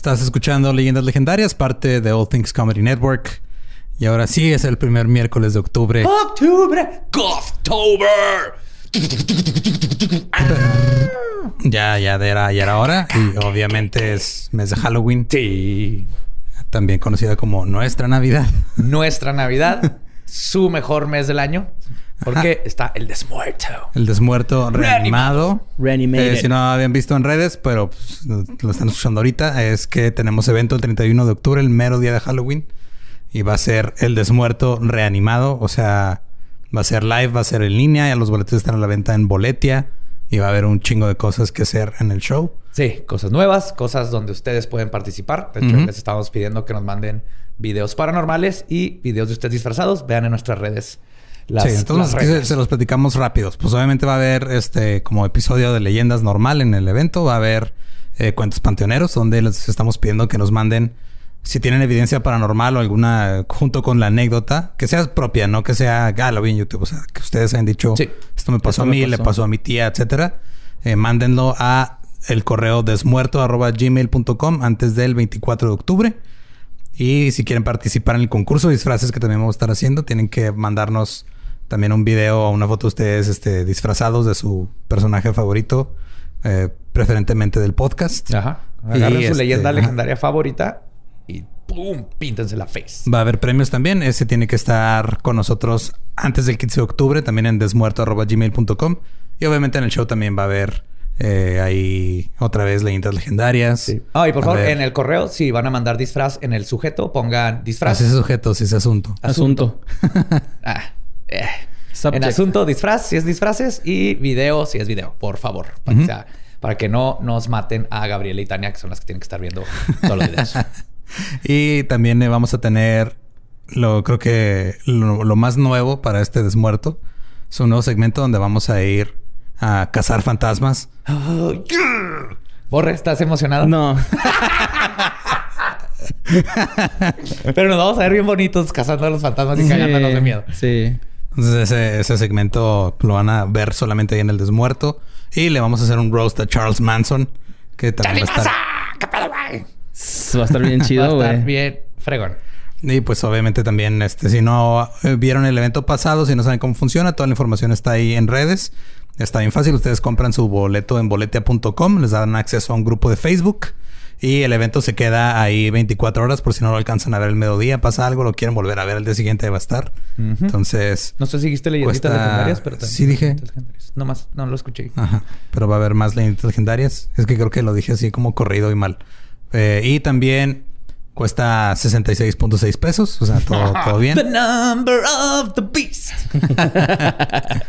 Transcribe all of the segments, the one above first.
Estás escuchando Leyendas Legendarias, parte de All Things Comedy Network. Y ahora sí es el primer miércoles de octubre. ¡Octubre! ¡October! Ya, ya era, ya era hora. Y obviamente es mes de Halloween. Sí. También conocida como nuestra Navidad. Nuestra Navidad. su mejor mes del año. Porque está el desmuerto. El desmuerto reanimado. Reanimated. Eh, si no habían visto en redes, pero pues, lo están escuchando ahorita, es que tenemos evento el 31 de octubre, el mero día de Halloween. Y va a ser el desmuerto reanimado. O sea, va a ser live, va a ser en línea. Ya los boletos están a la venta en Boletia. Y va a haber un chingo de cosas que hacer en el show. Sí, cosas nuevas, cosas donde ustedes pueden participar. De hecho, les estamos pidiendo que nos manden videos paranormales y videos de ustedes disfrazados. Vean en nuestras redes las, sí, entonces las se, los platicamos rápidos. Pues obviamente va a haber este como episodio de leyendas normal en el evento. Va a haber eh, cuentos panteoneros donde les estamos pidiendo que nos manden si tienen evidencia paranormal o alguna junto con la anécdota que sea propia, no que sea ah, lo vi en YouTube. O sea, que ustedes hayan dicho Sí. esto me pasó a mí, le pasó. a mi tía, etcétera. Eh, mándenlo a el correo desmuerto arroba gmail.com antes del 24 de octubre. Y si quieren participar en el concurso de disfraces que también vamos a estar haciendo, tienen que mandarnos también un video o una foto de ustedes este, disfrazados de su personaje favorito, eh, preferentemente del podcast. Ajá. Agarren Y, su este, leyenda ajá. legendaria favorita y ¡pum! Píntense la face. Va a haber premios también. Ese tiene que estar con nosotros antes del 15 de octubre, también en desmuerto.gmail.com. Y obviamente en el show también va a haber eh, ahí otra vez leyendas legendarias. Sí. Ah, y por A favor, ver. en el correo, si van a mandar disfraz en el sujeto, pongan disfraz. Ese sujeto, ese asunto. Asunto. Ah, eh. En asunto, disfraz, si es disfraces, y video, si es video, por favor. Para, que, sea- para que no nos maten a Gabriela y Tania, que son las que tienen que estar viendo todos los videos. Y también eh, vamos a tener, lo creo que lo, lo más nuevo para este desmuerto es un nuevo segmento donde vamos a ir a cazar fantasmas. Oh, yeah. Borre, ¿estás emocionado? No. Pero nos vamos a ver bien bonitos cazando a los fantasmas y cagándonos de miedo. Sí. Entonces ese, ese segmento lo van a ver solamente ahí en el desmuerto. Y le vamos a hacer un roast a Charles Manson, que también va a estar... ¿Qué pedo, güey? Va a estar bien Va a chido, estar bien fregón. Y pues obviamente también, este, si no eh, vieron el evento pasado, si no saben cómo funciona, toda la información está ahí en redes. Está bien fácil. Ustedes compran su boleto en boletia.com, les dan acceso a un grupo de Facebook y el evento se queda ahí 24 horas por si no lo alcanzan a ver el mediodía, pasa algo, lo quieren volver a ver el día siguiente va a estar. Entonces, No sé si dijiste leyenditas Cuesta- legendarias, pero también Sí, dije. leyenditas. No más, no lo escuché. Ajá. Pero va a haber más leyendas legendarias. Es que creo que lo dije así como corrido y mal. Eh, y también cuesta 66.6 pesos. O sea, todo, todo The bien. number of the beast.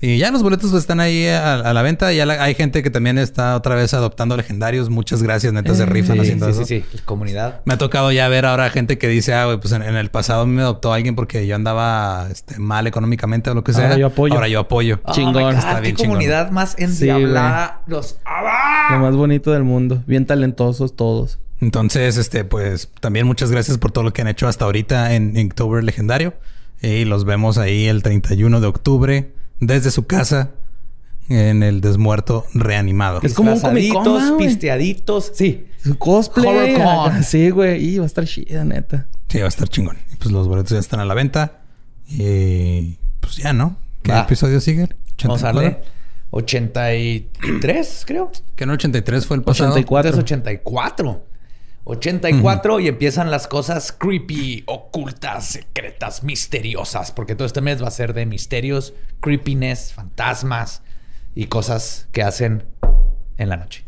Y ya los boletos están ahí a, a la venta. Ya la- hay gente que también está otra vez adoptando legendarios. Muchas gracias, neta, se rifan sí, haciendo sí, eso. sí, sí. Comunidad. Me ha tocado ya ver ahora gente que dice, ah, güey, pues en, en el pasado me adoptó alguien porque yo andaba este, mal económicamente o lo que sea. Ahora yo apoyo. Ahora yo apoyo. Chingón. Oh my God, Está qué bien chingón. comunidad más Sí, endiablada. Los... ¡Ah! Lo más bonito del mundo. Bien talentosos todos. Entonces, este, pues también muchas gracias por todo lo que han hecho hasta ahorita en Inktober Legendario. Y los vemos ahí el 31 de octubre desde su casa en el desmuerto reanimado. Es como un pisteaditos. Sí. Su cosplay. Sí, güey. Y va a estar chida, neta. Sí, va a estar chingón. Y pues los boletos ya están a la venta. Y pues ya, ¿no? ¿Qué Va. episodio sigue? Vamos a 84. darle 83, creo. Que no 83 fue el pasado. 84. Entonces 84. 84 y empiezan las cosas creepy, ocultas, secretas, misteriosas. Porque todo este mes va a ser de misterios, creepiness, fantasmas y cosas que hacen en la noche.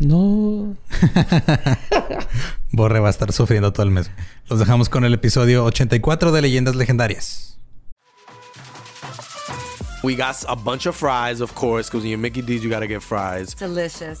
No. Borre va a estar sufriendo todo el mes. Los dejamos con el episodio 84 de Leyendas Legendarias. We got a bunch of fries, of course, because when you're Mickey D's, you got to get fries. Delicious.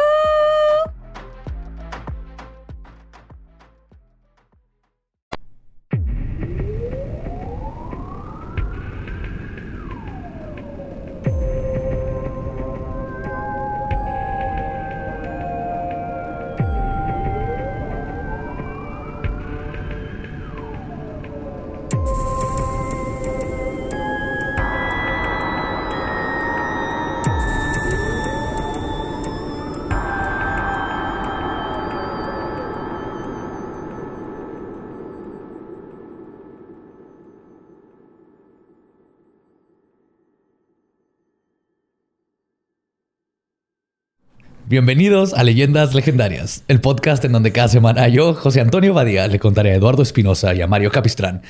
Bienvenidos a Leyendas Legendarias, el podcast en donde cada semana yo, José Antonio Badía, le contaré a Eduardo Espinosa y a Mario Capistrán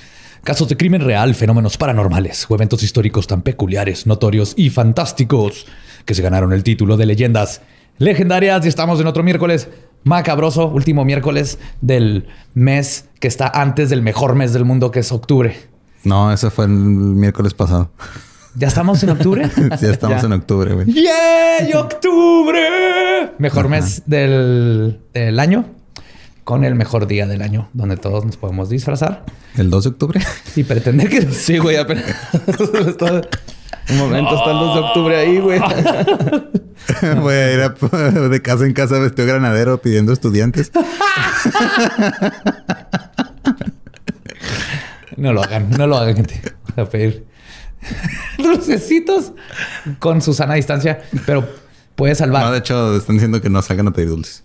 casos de crimen real, fenómenos paranormales o eventos históricos tan peculiares, notorios y fantásticos que se ganaron el título de Leyendas Legendarias. Y estamos en otro miércoles macabroso, último miércoles del mes que está antes del mejor mes del mundo, que es octubre. No, ese fue el miércoles pasado. ¿Ya estamos en octubre? sí, estamos Ya. en octubre, güey. ¡Yay! ¡Octubre! Mejor mes del, del año. Con el mejor día del año, donde todos nos podemos disfrazar El 2 de octubre. y pretender que Sí, güey, apenas. Un momento, está el 2 de octubre ahí, güey. Voy a ir a- de casa en casa vestido granadero pidiendo estudiantes. No lo hagan, no lo hagan, gente. A pedir dulcecitos con Susana a distancia, pero puede salvar. No, de hecho, están diciendo que no salgan a pedir dulces.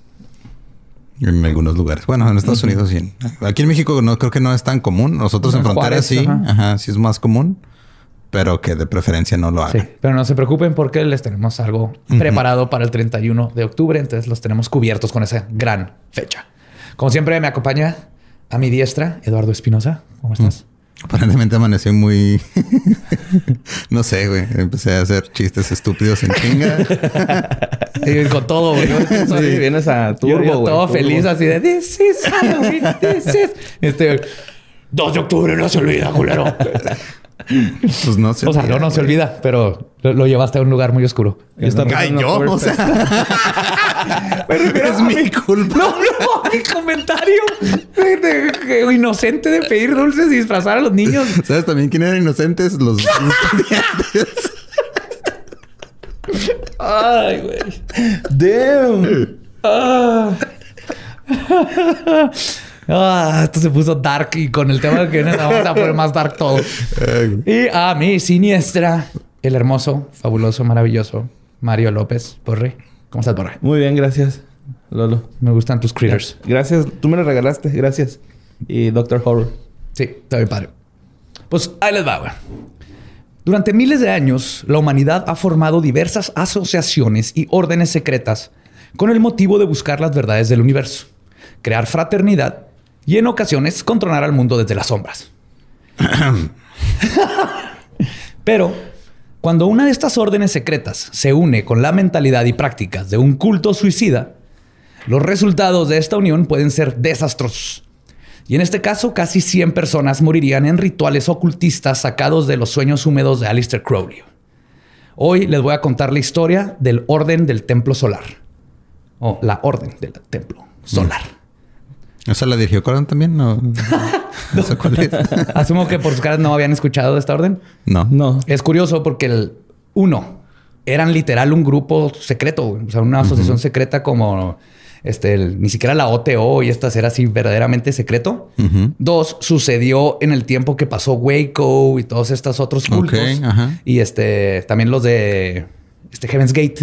En algunos lugares. Bueno, en Estados Unidos sí. Aquí en México no creo que no es tan común. Nosotros en En Juárez, sí. ajá. Ajá, sí es más común. Pero que de preferencia no lo Sí, hagan. pero no se preocupen porque les tenemos algo preparado para el 31 de octubre. Entonces los tenemos cubiertos con esa gran fecha. Como siempre, me acompaña a mi diestra Eduardo Espinosa. ¿Cómo estás? Aparentemente amanecí muy... no sé, güey. Empecé a hacer chistes estúpidos en chinga. Y con todo, güey. Sí, vienes a yo- turbo, yo güey. todo turbo. feliz así de This is Halloween, this is... Este... 2 de octubre no se olvida, culero. Pues no sé. O sea, no, no se olvida, pero lo, lo llevaste a un lugar muy oscuro. Y está Ay, yo, o sea... es mi culpa. No, no, mi comentario de- de- de- inocente de pedir dulces y disfrazar a los niños. ¿Sabes también quién eran inocentes? Los estudiantes. Ay, güey. Damn. Ah. Ah, esto se puso dark y con el tema que viene vamos a poner más dark todo. Güey. Y a mi siniestra, el hermoso, fabuloso, maravilloso Mario López Borre. ¿Cómo estás, Borre? Muy bien, gracias, Lolo. Me gustan tus critters. Gracias. Tú me lo regalaste. Gracias. Y Doctor Horror. Sí, está bien padre. Pues ahí les va, güey. Durante miles de años, la humanidad ha formado diversas asociaciones y órdenes secretas con el motivo de buscar las verdades del universo, crear fraternidad y en ocasiones controlar al mundo desde las sombras. Pero cuando una de estas órdenes secretas se une con la mentalidad y prácticas de un culto suicida, los resultados de esta unión pueden ser desastrosos. Y en este caso, casi 100 personas morirían en rituales ocultistas sacados de los sueños húmedos de Aleister Crowley. Hoy les voy a contar la historia del Orden del Templo Solar. O la Orden del Templo Solar. ¿Esa la dirigió Coran también? No. no sé cuál es. Asumo que por sus caras no habían escuchado de esta orden. No. No. Es curioso porque el uno eran literal un grupo secreto, o sea, una asociación secreta como este, el- ni siquiera la OTO y estas era así verdaderamente secreto. Dos, sucedió en el tiempo que pasó Waco y todos estos otros Ok, cultos. ajá. Y este, también los de este Heaven's Gate.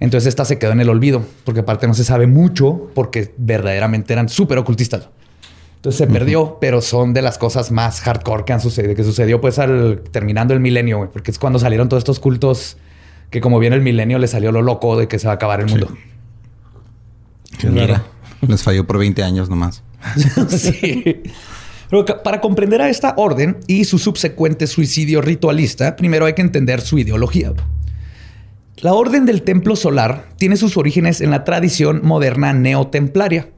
Entonces esta se quedó en el olvido, porque aparte no se sabe mucho, porque verdaderamente eran súper ocultistas. Entonces se perdió, pero son de las cosas más hardcore que han sucedido, que sucedió pues al terminando el milenio, porque es cuando salieron todos estos cultos que como viene el milenio le salió lo loco de que se va a acabar el mundo. Qué raro. Les falló por 20 años nomás. sí. Pero para comprender a esta orden y su subsecuente suicidio ritualista, primero hay que entender su ideología. La Orden del Templo Solar tiene sus orígenes en la tradición moderna neotemplaria,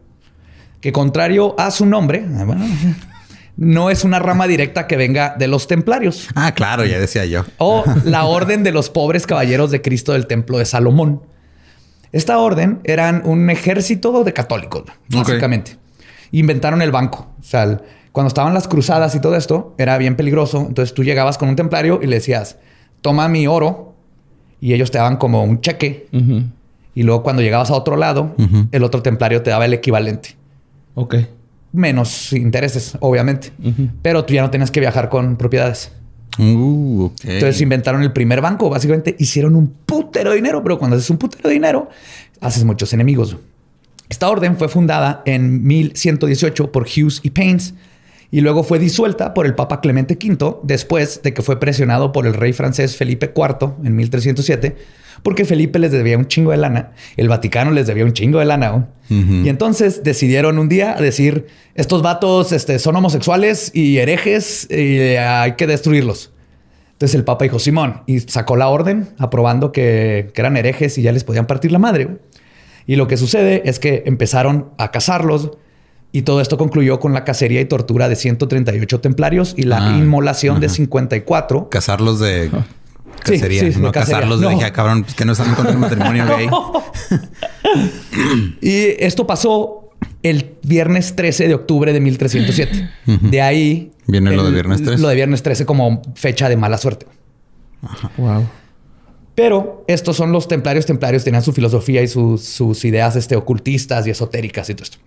que contrario a su nombre, bueno, no es una rama directa que venga de los templarios Ah, claro, ya decía yo. o la Orden de los Pobres Caballeros de Cristo del Templo de Salomón. Esta orden eran un ejército de católicos, básicamente. Inventaron el banco. O sea, el- cuando estaban las cruzadas y todo esto, era bien peligroso. Entonces tú llegabas con un templario y le decías, toma mi oro. Y ellos te daban como un cheque. Y luego cuando llegabas a otro lado, el otro templario te daba el equivalente. Ok. Menos intereses, obviamente. Pero tú ya no tenías que viajar con propiedades. Uh. Entonces inventaron el primer banco. Básicamente hicieron un putero de dinero, pero cuando haces un putero de dinero, haces muchos enemigos. Esta orden fue fundada en 1118 por Hughes y Paines y luego fue disuelta por el Papa Clemente V después de que fue presionado por el rey francés Felipe IV en 1307, porque Felipe les debía un chingo de lana, el Vaticano les debía un chingo de lana. Y entonces decidieron un día decir, estos vatos este, son homosexuales y herejes y hay que destruirlos. Entonces el Papa dijo, Simón, y sacó la orden aprobando que, que eran herejes y ya les podían partir la madre. Y lo que sucede es que empezaron a cazarlos y todo esto concluyó con la cacería y tortura de 138 templarios y la Ah, inmolación de 54. Casarlos de cacería, sí, sí, no de cacería. casarlos de No. dije, "Ah, cabrón, pues que no están con el matrimonio gay. Y esto pasó el viernes 13 de octubre de 1307. De ahí... Viene lo de viernes 13. Lo de viernes 13 como fecha de mala suerte. Wow. Pero estos son los templarios. Templarios tenían su filosofía y sus, sus ideas este, ocultistas y esotéricas y todo esto.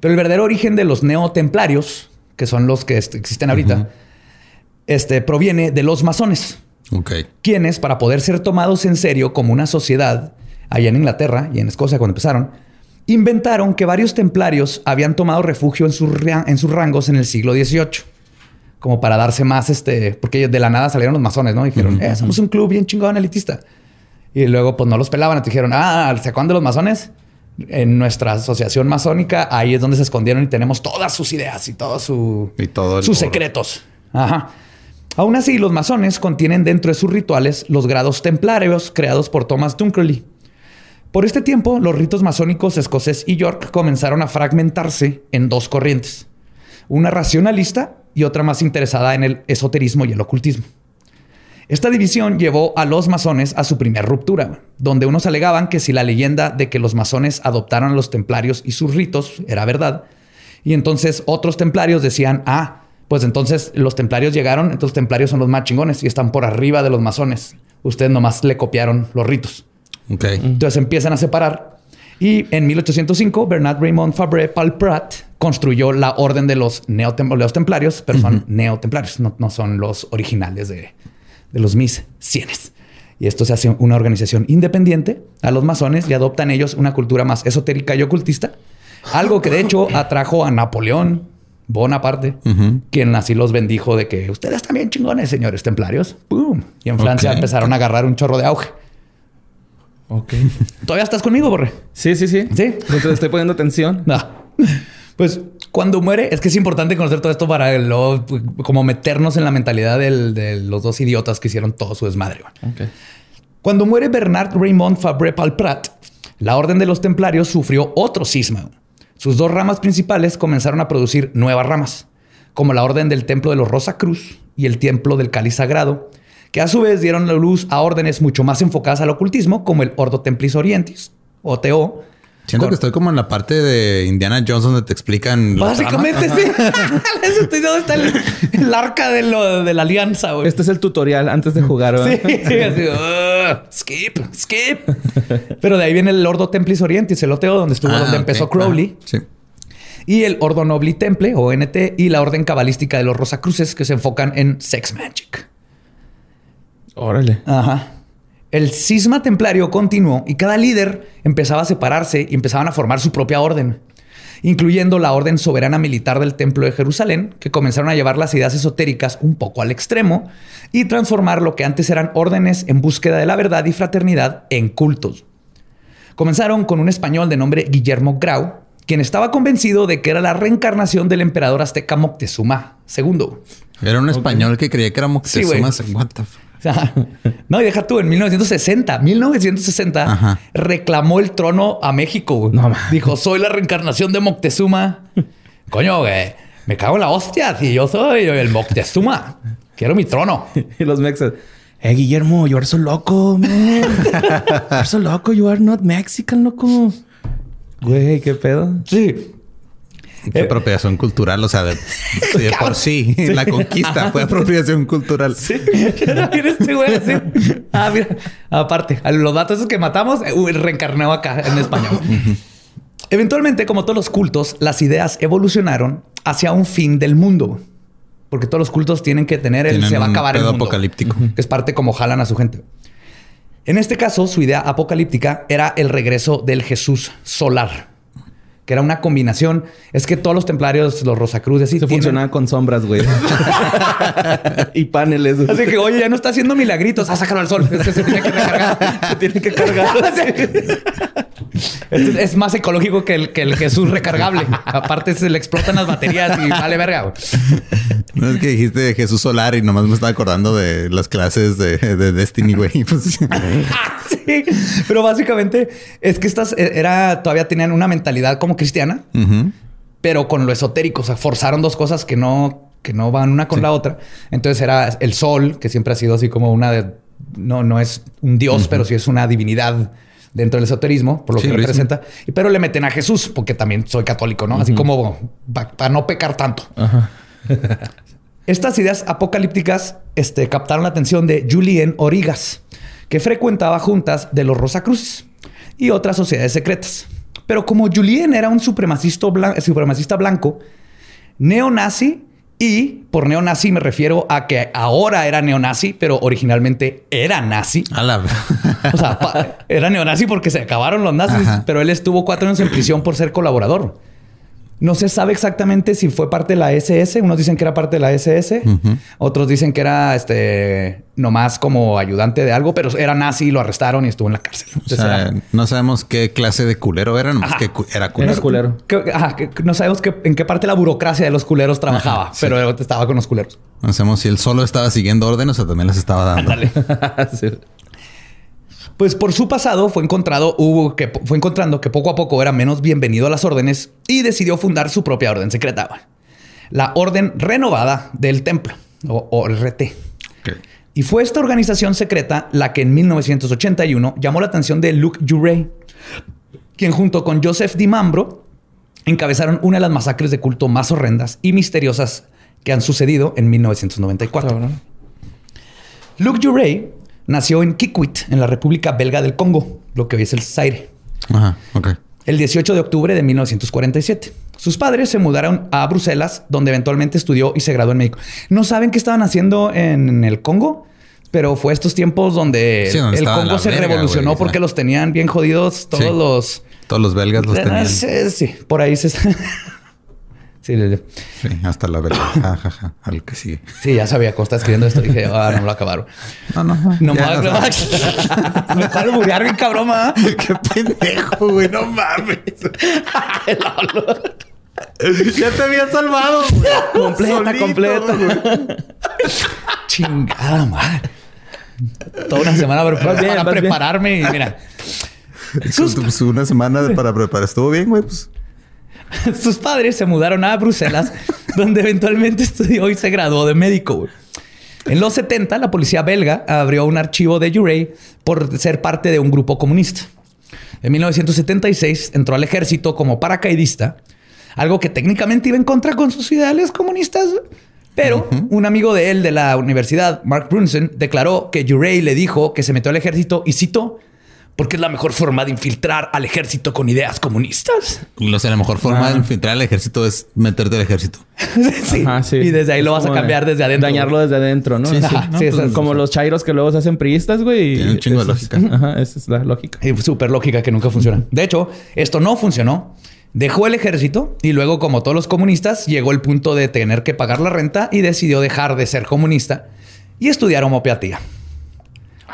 Pero el verdadero origen de los neotemplarios, que son los que existen ahorita, este, proviene de los masones, Ok. quienes, para poder ser tomados en serio como una sociedad, allá en Inglaterra y en Escocia cuando empezaron, inventaron que varios templarios habían tomado refugio en sus, ria- en sus rangos en el siglo XVIII. Como para darse más, este, porque de la nada salieron los masones, ¿no? Y dijeron, eh, somos un club bien chingón elitista. Y luego, pues no los pelaban. Entonces dijeron, ah, ¿se acuerdan de los masones? En nuestra asociación masónica, ahí es donde se escondieron y tenemos todas sus ideas y todos su, Y todo el sus oro. secretos. Ajá. Aún así, los masones contienen dentro de sus rituales los grados templarios creados por Thomas Dunkerley. Por este tiempo, los ritos masónicos escocés y York comenzaron a fragmentarse en dos corrientes. Una racionalista y otra más interesada en el esoterismo y el ocultismo. Esta división llevó a los masones a su primera ruptura, donde unos alegaban que si la leyenda de que los masones adoptaron a los templarios y sus ritos era verdad, y entonces otros templarios decían, ah, pues entonces los templarios llegaron, entonces los templarios son los más chingones y están por arriba de los masones. Ustedes nomás le copiaron los ritos. Ok. Entonces empiezan a separar. Y en 1805, Bernard Raymond Fabre Palprat construyó la orden de los, neotem- los templarios, pero son neotemplarios, no, no son los originales de, de los mis cienes. Y esto se hace una organización independiente a los masones y adoptan ellos una cultura más esotérica y ocultista. Algo que de hecho atrajo a Napoleón Bonaparte, quien así los bendijo de que ustedes también chingones, señores templarios. ¡Pum! Y en Francia empezaron a agarrar un chorro de auge. Ok. ¿Todavía estás conmigo, Borre? Sí, sí, sí. Sí. Entonces estoy poniendo atención. No. Pues cuando muere, es que es importante conocer todo esto para luego, pues, como meternos en la mentalidad del- de los dos idiotas que hicieron todo su desmadre. Cuando muere Bernard Raymond Fabre Palprat, la Orden de los Templarios sufrió otro cisma. Sus dos ramas principales comenzaron a producir nuevas ramas, como la Orden del Templo de los Rosa Cruz y el Templo del Cáliz Sagrado, que a su vez dieron la luz a órdenes mucho más enfocadas al ocultismo, como el Ordo Templis Orientis, OTO. Siento que estoy como en la parte de Indiana Jones donde te explican. Básicamente sí. Estoy- ¿Dónde está el, el arca de, lo- de la alianza, güey? Este es el tutorial antes de jugar, ¿verdad? Sí, así, "Ugh, skip, skip. Pero de ahí viene el Ordo Templis Orientis, el OTO, donde estuvo, Ah, donde empezó Crowley. Ah, sí. Y el Ordo Nobli Temple, o NT, y la Orden Cabalística de los Rosacruces, que se enfocan en Sex Magic. Órale. Ajá. El cisma templario continuó y cada líder empezaba a separarse y empezaban a formar su propia orden, incluyendo la Orden Soberana Militar del Templo de Jerusalén, que comenzaron a llevar las ideas esotéricas un poco al extremo y transformar lo que antes eran órdenes en búsqueda de la verdad y fraternidad en cultos. Comenzaron con un español de nombre Guillermo Grau, quien estaba convencido de que era la reencarnación del emperador azteca Moctezuma II. Era un español que creía que era Sí. Moctezuma. What the fuck? O sea, no, y deja tú, en 1960, 1960, Ajá. reclamó el trono a México. güey. No. Dijo, soy la reencarnación de Moctezuma. Coño, güey, me cago en la hostia. Si yo soy el Moctezuma, quiero mi trono. Y los mexas. Eh, Guillermo, you are so loco, man. you are so loco. You are not Mexican, loco. Güey, ¿qué pedo? Sí. Qué Eh, apropiación cultural. O sea, de, de por sí, la conquista fue apropiación cultural. Mira este güey así. Ah, mira. Aparte, a los datos esos que matamos, eh, reencarnó acá en español. Eventualmente, como todos los cultos, las ideas evolucionaron hacia un fin del mundo. Porque todos los cultos tienen que tener el Tienen se va a un acabar el pedo mundo. apocalíptico. Que es parte como jalan a su gente. En este caso, su idea apocalíptica era el regreso del Jesús solar. Que era una combinación. Es que todos los templarios, los Rosacruces, sí Se tienen- funcionaba con sombras, güey. y paneles. Así que, oye, ya no está haciendo milagritos. Ah, sácalo al sol. Es que se tiene que recargar. se tiene que cargar. Es, es más ecológico que el, que el Jesús recargable. Aparte, se le explotan las baterías y vale verga. güey. No es que dijiste Jesús Solar y nomás me estaba acordando de las clases de, de Destiny, güey. Pues, Sí, pero básicamente es que estas eh, era todavía tenían una mentalidad como cristiana, pero con lo esotérico. O sea, forzaron dos cosas que no, que no van una con la otra. Entonces era el sol, que siempre ha sido así como una de. No, no es un dios, pero sí es una divinidad dentro del esoterismo, por lo Sí, que representa. Pero le meten a Jesús, porque también soy católico, ¿no? Así como para no pecar tanto. Estas ideas apocalípticas este, captaron la atención de Julien Origas, que frecuentaba juntas de los Rosacruces y otras sociedades secretas. Pero como Julien era un supremacista, blan- supremacista blanco, neonazi, y por neonazi me refiero a que ahora era neonazi, pero originalmente era nazi. A la... O sea, pa- era neonazi porque se acabaron los nazis, Ajá. pero él estuvo cuatro años en prisión por ser colaborador. No se sabe exactamente si fue parte de la SS. Unos dicen que era parte de la SS. Otros dicen que era este nomás como ayudante de algo, pero era nazi y lo arrestaron y estuvo en la cárcel. O Entonces sea, era- no sabemos qué clase de culero era, nomás Ajá. que cu- era culero. Era culero. que- ajá, que no sabemos qué- en qué parte de la burocracia de los culeros trabajaba, Ajá, sí. pero estaba con los culeros. No sabemos si él solo estaba siguiendo órdenes o también las estaba dando. Sí. Pues por su pasado fue encontrado, hubo que fue encontrando que poco a poco era menos bienvenido a las órdenes y decidió fundar su propia orden secreta, la Orden Renovada del Templo o ORT. Ok. Y fue esta organización secreta la que en 1981 llamó la atención de Luke Jurey, quien junto con Joseph DiMambro encabezaron una de las masacres de culto más horrendas y misteriosas que han sucedido en 1994. Cabrón. Luke Jurey nació en Kikwit, en la República Belga del Congo, lo que hoy es el Zaire, Ajá, ok. el 18 de octubre de 1947. Sus padres se mudaron a Bruselas, donde eventualmente estudió y se graduó en médico. No saben qué estaban haciendo en el Congo, pero fue estos tiempos donde, Sí, donde el Congo se verga, revolucionó porque los tenían bien jodidos todos Sí. los... Todos los belgas los tenían. Sí, sí, por ahí se... sí, sí, sí. Hasta la belga. Jajaja, al que sigue. Sí, ya sabía cómo estaba escribiendo esto. Dije, ah, no lo acabaron. No, no. No va no a Me a alburear bien cabrón, ¿ah? Qué pendejo, güey. No mames. ya te había salvado, güey. Completa, Solito, completa. güey. Chingada madre. Toda una semana para, Vas bien, para prepararme y mira. Una semana para preparar. Estuvo bien, güey. Pues. sus padres se mudaron a Bruselas, donde eventualmente estudió y se graduó de médico. En los 70, la policía belga abrió un archivo de Jurey por ser parte de un grupo comunista. En 1976 entró al ejército como paracaidista, algo que técnicamente iba en contra con sus ideales comunistas. Pero un amigo de él de la universidad, Mark Brunson, declaró que Jurey le dijo que se metió al ejército y citó, porque es la mejor forma de infiltrar al ejército con ideas comunistas. O sea, la mejor forma de infiltrar al ejército es meterte al ejército. sí. Ajá, sí. Y desde ahí lo vas a cambiar de desde adentro. Dañarlo desde adentro, ¿no? Sí, sí. Ajá, No, sí, pues, es como los chairos que luego se hacen priistas, güey. Tiene un chingo de es- lógica. Ajá, esa es la lógica. Y súper lógica que nunca funciona. De hecho, esto no funcionó. Dejó el ejército y luego, como todos los comunistas, llegó el punto de tener que pagar la renta y decidió dejar de ser comunista y estudiar homeopatía.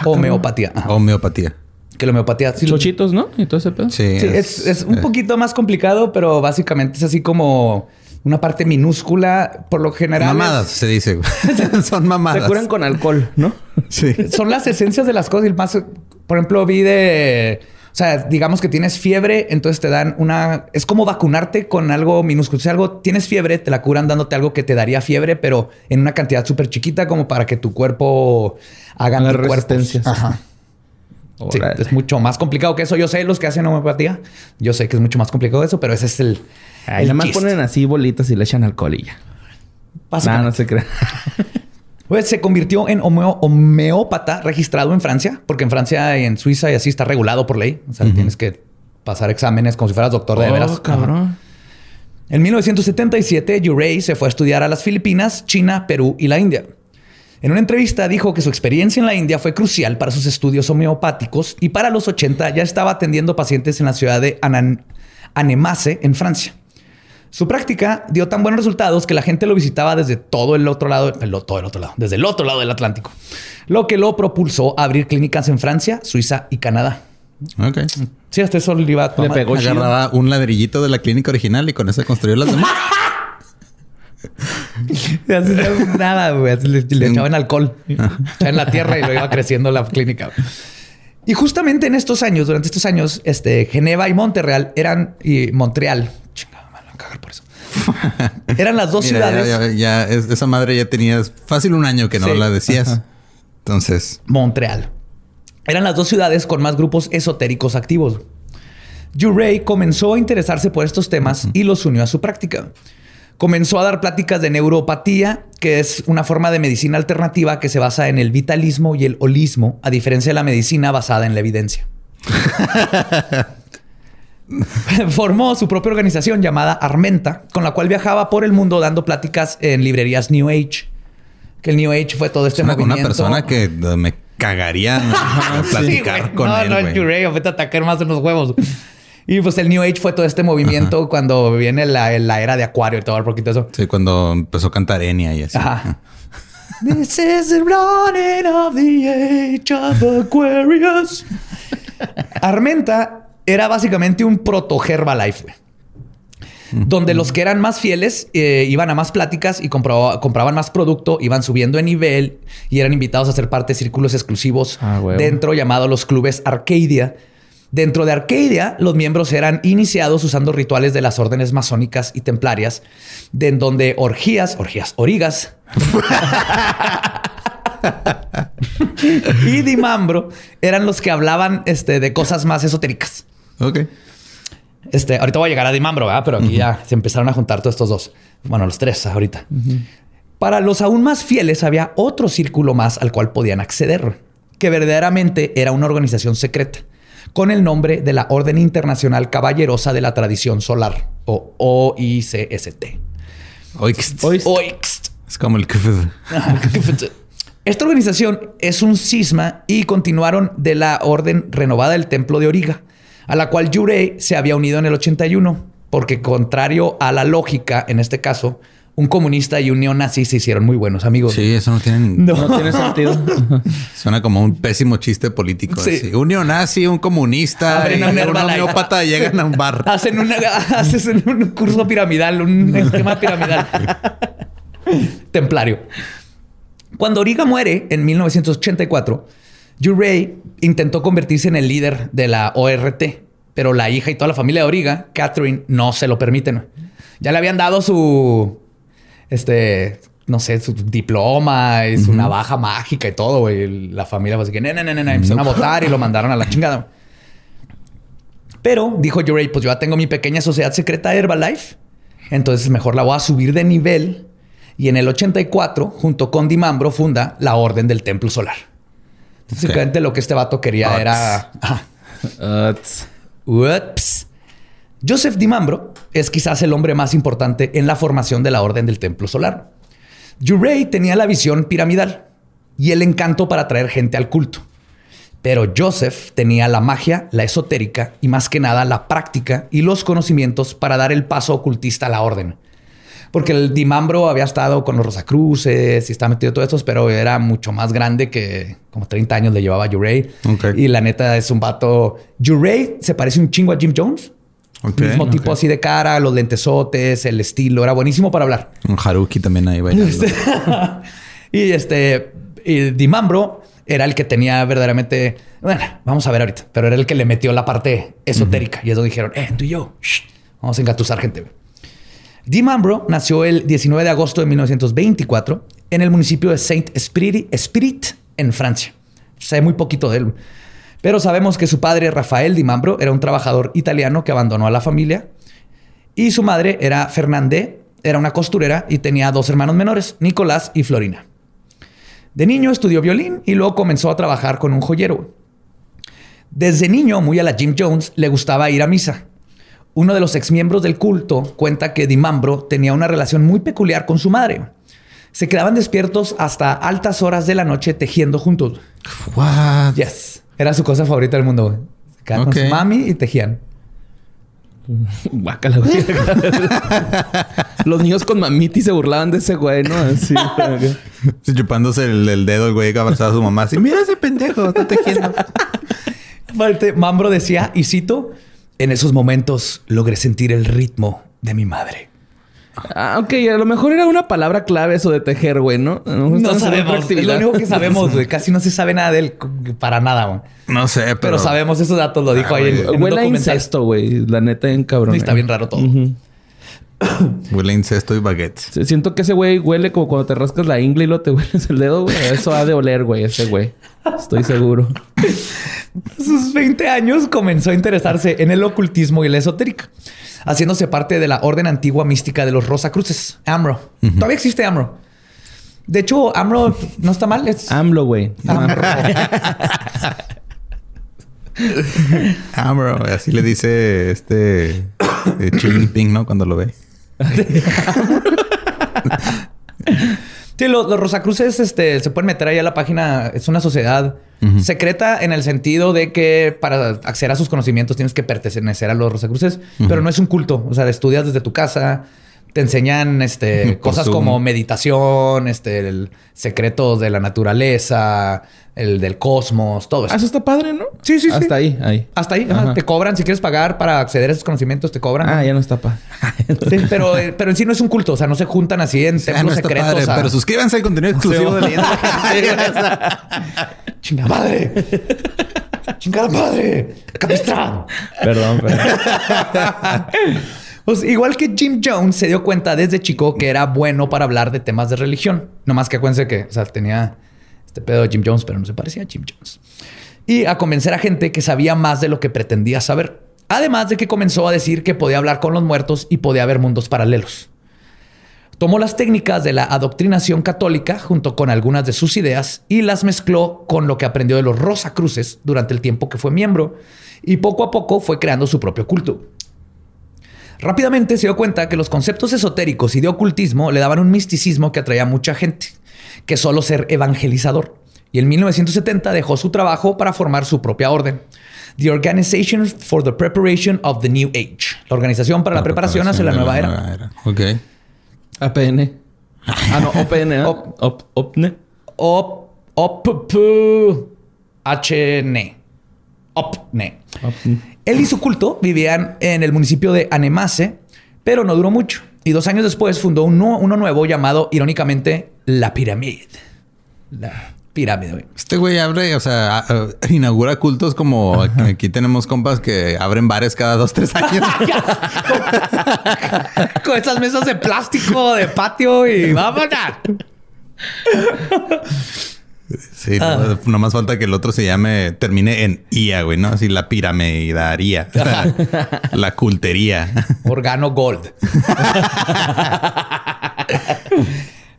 homeopatía. Ajá. Homeopatía. Que la homeopatía... sí- Chochitos, ¿no? Y todo ese pedo. Sí. Sí, es, es un eh, poquito más complicado, pero básicamente es así como una parte minúscula. Por lo general... es- Mamadas, se dice. Son mamadas. Se curan con alcohol, ¿no? Sí. son las esencias de las cosas. Y el más, por ejemplo, vi de. O sea, digamos que tienes fiebre, entonces te dan una. Es como vacunarte con algo minúsculo. Si algo tienes fiebre, te la curan dándote algo que te daría fiebre, pero en una cantidad súper chiquita, como para que tu cuerpo haga anticuerpos. resistencias. Ajá. Sí, es mucho más complicado que eso. Yo sé los que hacen homeopatía. Yo sé que es mucho más complicado eso, pero ese es el. Ahí nada más ponen así bolitas y le echan alcohol y ya. No, Básicamente. no se crea. Pues se convirtió en homeo- homeópata registrado en Francia, porque en Francia y en Suiza y así está regulado por ley. O sea, tienes que pasar exámenes como si fueras doctor de veras. Oh, cabrón. En 1977, Urey se fue a estudiar a las Filipinas, China, Perú y la India. En una entrevista dijo que su experiencia en la India fue crucial para sus estudios homeopáticos y para los 80 ya estaba atendiendo pacientes en la ciudad de Anan- Annemasse en Francia. Su práctica dio tan buenos resultados que la gente lo visitaba desde todo el otro lado, el- todo el otro lado, desde el otro lado del Atlántico, lo que lo propulsó a abrir clínicas en Francia, Suiza y Canadá. Ok. Sí, hasta eso le iba a tomar. pegó chido. Agarraba un ladrillito de la clínica original y con eso construyó las demás. Así no, Nada, güey. Así Le, le echaban alcohol. Echaban la tierra y lo iba creciendo la clínica. Y justamente en estos años, durante estos años, este, Geneva y Montreal eran... Y Montreal. Chingada, me van a cagar por eso. Eran las dos Mira, ciudades... ya, ya- ya es- esa madre ya tenías fácil un año que no Sí. la decías. Entonces, Montreal. Eran las dos ciudades con más grupos esotéricos activos. Ray comenzó a interesarse por estos temas y los unió a su práctica. Comenzó a dar pláticas de neuropatía, que es una forma de medicina alternativa que se basa en el vitalismo y el holismo, a diferencia de la medicina basada en la evidencia. Formó su propia organización llamada Armenta, con la cual viajaba por el mundo dando pláticas en librerías New Age. Que el New Age fue todo este es una, una movimiento. persona que me cagaría platicar Sí, con no, él, no, Ray, vete a atacar más en los huevos. Y pues el New Age fue todo este movimiento cuando viene la, la era de Acuario y todo el poquito eso. Sí, cuando empezó a cantar Enya y así. Ajá. This is the running of the age of Aquarius. Armenta era básicamente un proto Herbalife, güey. Donde los que eran más fieles eh, iban a más pláticas y compraba- compraban más producto, iban subiendo de nivel y eran invitados a ser parte de círculos exclusivos Ah, dentro llamados los clubes Arcadia. Dentro de Arcadia, los miembros eran iniciados usando rituales de las órdenes masónicas y templarias, de en donde orgías, orgías, origas y Dimambro eran los que hablaban este, de cosas más esotéricas. Ok. Este, ahorita voy a llegar a Dimambro, ¿verdad? Pero aquí ya se empezaron a juntar todos estos dos. Bueno, los tres ahorita. Para los aún más fieles había otro círculo más al cual podían acceder, que verdaderamente era una organización secreta, con el nombre de la Orden Internacional Caballerosa de la Tradición Solar, o OICST. Oix. OICST. Es como el. Esta organización es un cisma y continuaron de la orden renovada del Templo de Origa, a la cual Yurei se había unido en el 81, porque contrario a la lógica, en este caso, un comunista y un neonazi se hicieron muy buenos amigos. Sí, eso no tiene ningún... No. No tiene sentido. Suena como un pésimo chiste político. Sí. así. Un neonazi, un comunista Abren y un homeópata llegan a un bar. Hacen, una, hacen un curso piramidal, un esquema piramidal. Templario. Cuando Origa muere en 1984, Yurei intentó convertirse en el líder de la ORT, pero la hija y toda la familia de Origa, Catherine, no se lo permiten. Ya le habían dado su, este, no sé, su diploma y su navaja mágica y todo, güey. La familia fue así que, no, no, no, no, no", empezaron a votar y lo mandaron a la chingada. Pero dijo Yurei, pues yo ya tengo mi pequeña sociedad secreta Herbalife. Entonces mejor la voy a subir de nivel. Y en el 84, junto con Dimambro, funda la Orden del Templo Solar. Entonces, Ok. básicamente lo que este vato quería Ups. era... Ah, tss. Ups. Joseph Dimambro es quizás el hombre más importante en la formación de la Orden del Templo Solar. Yurei tenía la visión piramidal y el encanto para atraer gente al culto. Pero Joseph tenía la magia, la esotérica y más que nada la práctica y los conocimientos para dar el paso ocultista a la orden. Porque el Dimambro había estado con los Rosacruces y estaba metido en todo esto, pero era mucho más grande que como 30 años le llevaba. Ok. Y la neta es un vato. Yurei se parece un chingo a Jim Jones. Ok, Mismo tipo así de cara, los lentesotes, el estilo. Era buenísimo para hablar. Un Haruki también ahí bailando. y este, y Dimambro era el que tenía verdaderamente, bueno, vamos a ver ahorita, pero era el que le metió la parte esotérica. Y eso dijeron, eh, tú y yo, shh, vamos a engatusar gente. güey". Dimambro nació el 19 de agosto de 1924 en el municipio de Saint Spirit, Spirit en Francia. Sé muy poquito de él. Pero sabemos que su padre, Rafael Dimambro, era un trabajador italiano que abandonó a la familia y su madre era Fernandé, era una costurera y tenía dos hermanos menores, Nicolás y Florina. De niño estudió violín y luego comenzó a trabajar con un joyero. Desde niño, muy a la Jim Jones, le gustaba ir a misa. Uno de los exmiembros del culto cuenta que Dimambro tenía una relación muy peculiar con su madre. Se quedaban despiertos hasta altas horas de la noche tejiendo juntos. What? Yes. Era su cosa favorita del mundo. güey. Se quedaban con su mami y tejían. Guácala, güey. Los niños con mamitis se burlaban de ese güey, ¿no? Así. Sí, chupándose el, el dedo el güey que abrazaba a su mamá. Así, mira ese pendejo, está tejiendo. Aparte, Mambro decía, y cito, en esos momentos logré sentir el ritmo de mi madre. Ah, ok. A lo mejor era una palabra clave eso de tejer, güey, ¿no? No sabemos. Es lo único que sabemos, güey. Casi no se sabe nada de él para nada, güey. No sé, pero... Pero, sabemos esos datos, lo dijo Ah, ahí en, güey. documental. incesto, güey. La neta, en cabrón. Sí, está bien raro todo. Huele a incesto y baguettes. Siento que ese güey huele como cuando te rascas la ingle y lo te hueles el dedo, güey. Eso ha de oler, güey, ese güey. Estoy seguro. A sus 20 años comenzó a interesarse en el ocultismo y la esotérica, haciéndose parte de la orden antigua mística de los Rosacruces, AMRO. Todavía existe AMRO. De hecho, AMRO no está mal. Es... AMLO, güey. Ah, bro. Así le dice este... eh, Jinping, ¿no? Cuando lo ve. Sí, los, los Rosacruces este, se pueden meter ahí a la página. Es una sociedad secreta en el sentido de que para acceder a sus conocimientos tienes que pertenecer a los Rosacruces, pero no es un culto. O sea, estudias desde tu casa. Te enseñan este, cosas Zoom. como meditación, este, el secretos de la naturaleza, el del cosmos, todo Ah, eso. eso está padre, ¿no? Sí, sí, sí. Hasta ahí, ahí. Hasta ahí. ajá. Ajá. Te cobran. Si quieres pagar para acceder a esos conocimientos, te cobran. Ah, ya no está padre. Sí, pero, eh, pero en sí no es un culto. O sea, no se juntan así en Ah, templos no secretos. padre, a- pero suscríbanse al contenido exclusivo de Leyenda. ¡Chinga madre! ¡Chingada madre! ¡Capistrán! Perdón, perdón. Pues, igual que Jim Jones se dio cuenta desde chico que era bueno para hablar de temas de religión. No más que acuérdense que tenía este pedo de Jim Jones, pero no se parecía a Jim Jones. Y a convencer a gente que sabía más de lo que pretendía saber. Además de que comenzó a decir que podía hablar con los muertos y podía haber mundos paralelos. Tomó las técnicas de la adoctrinación católica junto con algunas de sus ideas y las mezcló con lo que aprendió de los Rosacruces durante el tiempo que fue miembro y poco a poco fue creando su propio culto. Rápidamente se dio cuenta que los conceptos esotéricos y de ocultismo le daban un misticismo que atraía a mucha gente, que solo ser evangelizador. Y en 1970 dejó su trabajo para formar su propia orden, The Organization for the Preparation of the New Age, la organización para la, preparación hacia la nueva era. Ok. APN. Ah, no, OPN. ¿eh? Op- Op- OPNE. Op, op, pu- HN. OPNE. OPNE. Él y su culto vivían en el municipio de Anemase, pero no duró mucho. Y dos años después fundó uno, uno nuevo llamado, irónicamente, La Pirámide. La Pirámide, güey. Este güey abre, o sea, inaugura cultos como aquí, aquí tenemos compas que abren bares cada dos, tres años. Con esas mesas de plástico de patio y vámonos. Sí, Ah. no, más falta que el otro se llame, termine en IA, güey, ¿no? Así la piramidaría, la, la cultería. Organo Gold.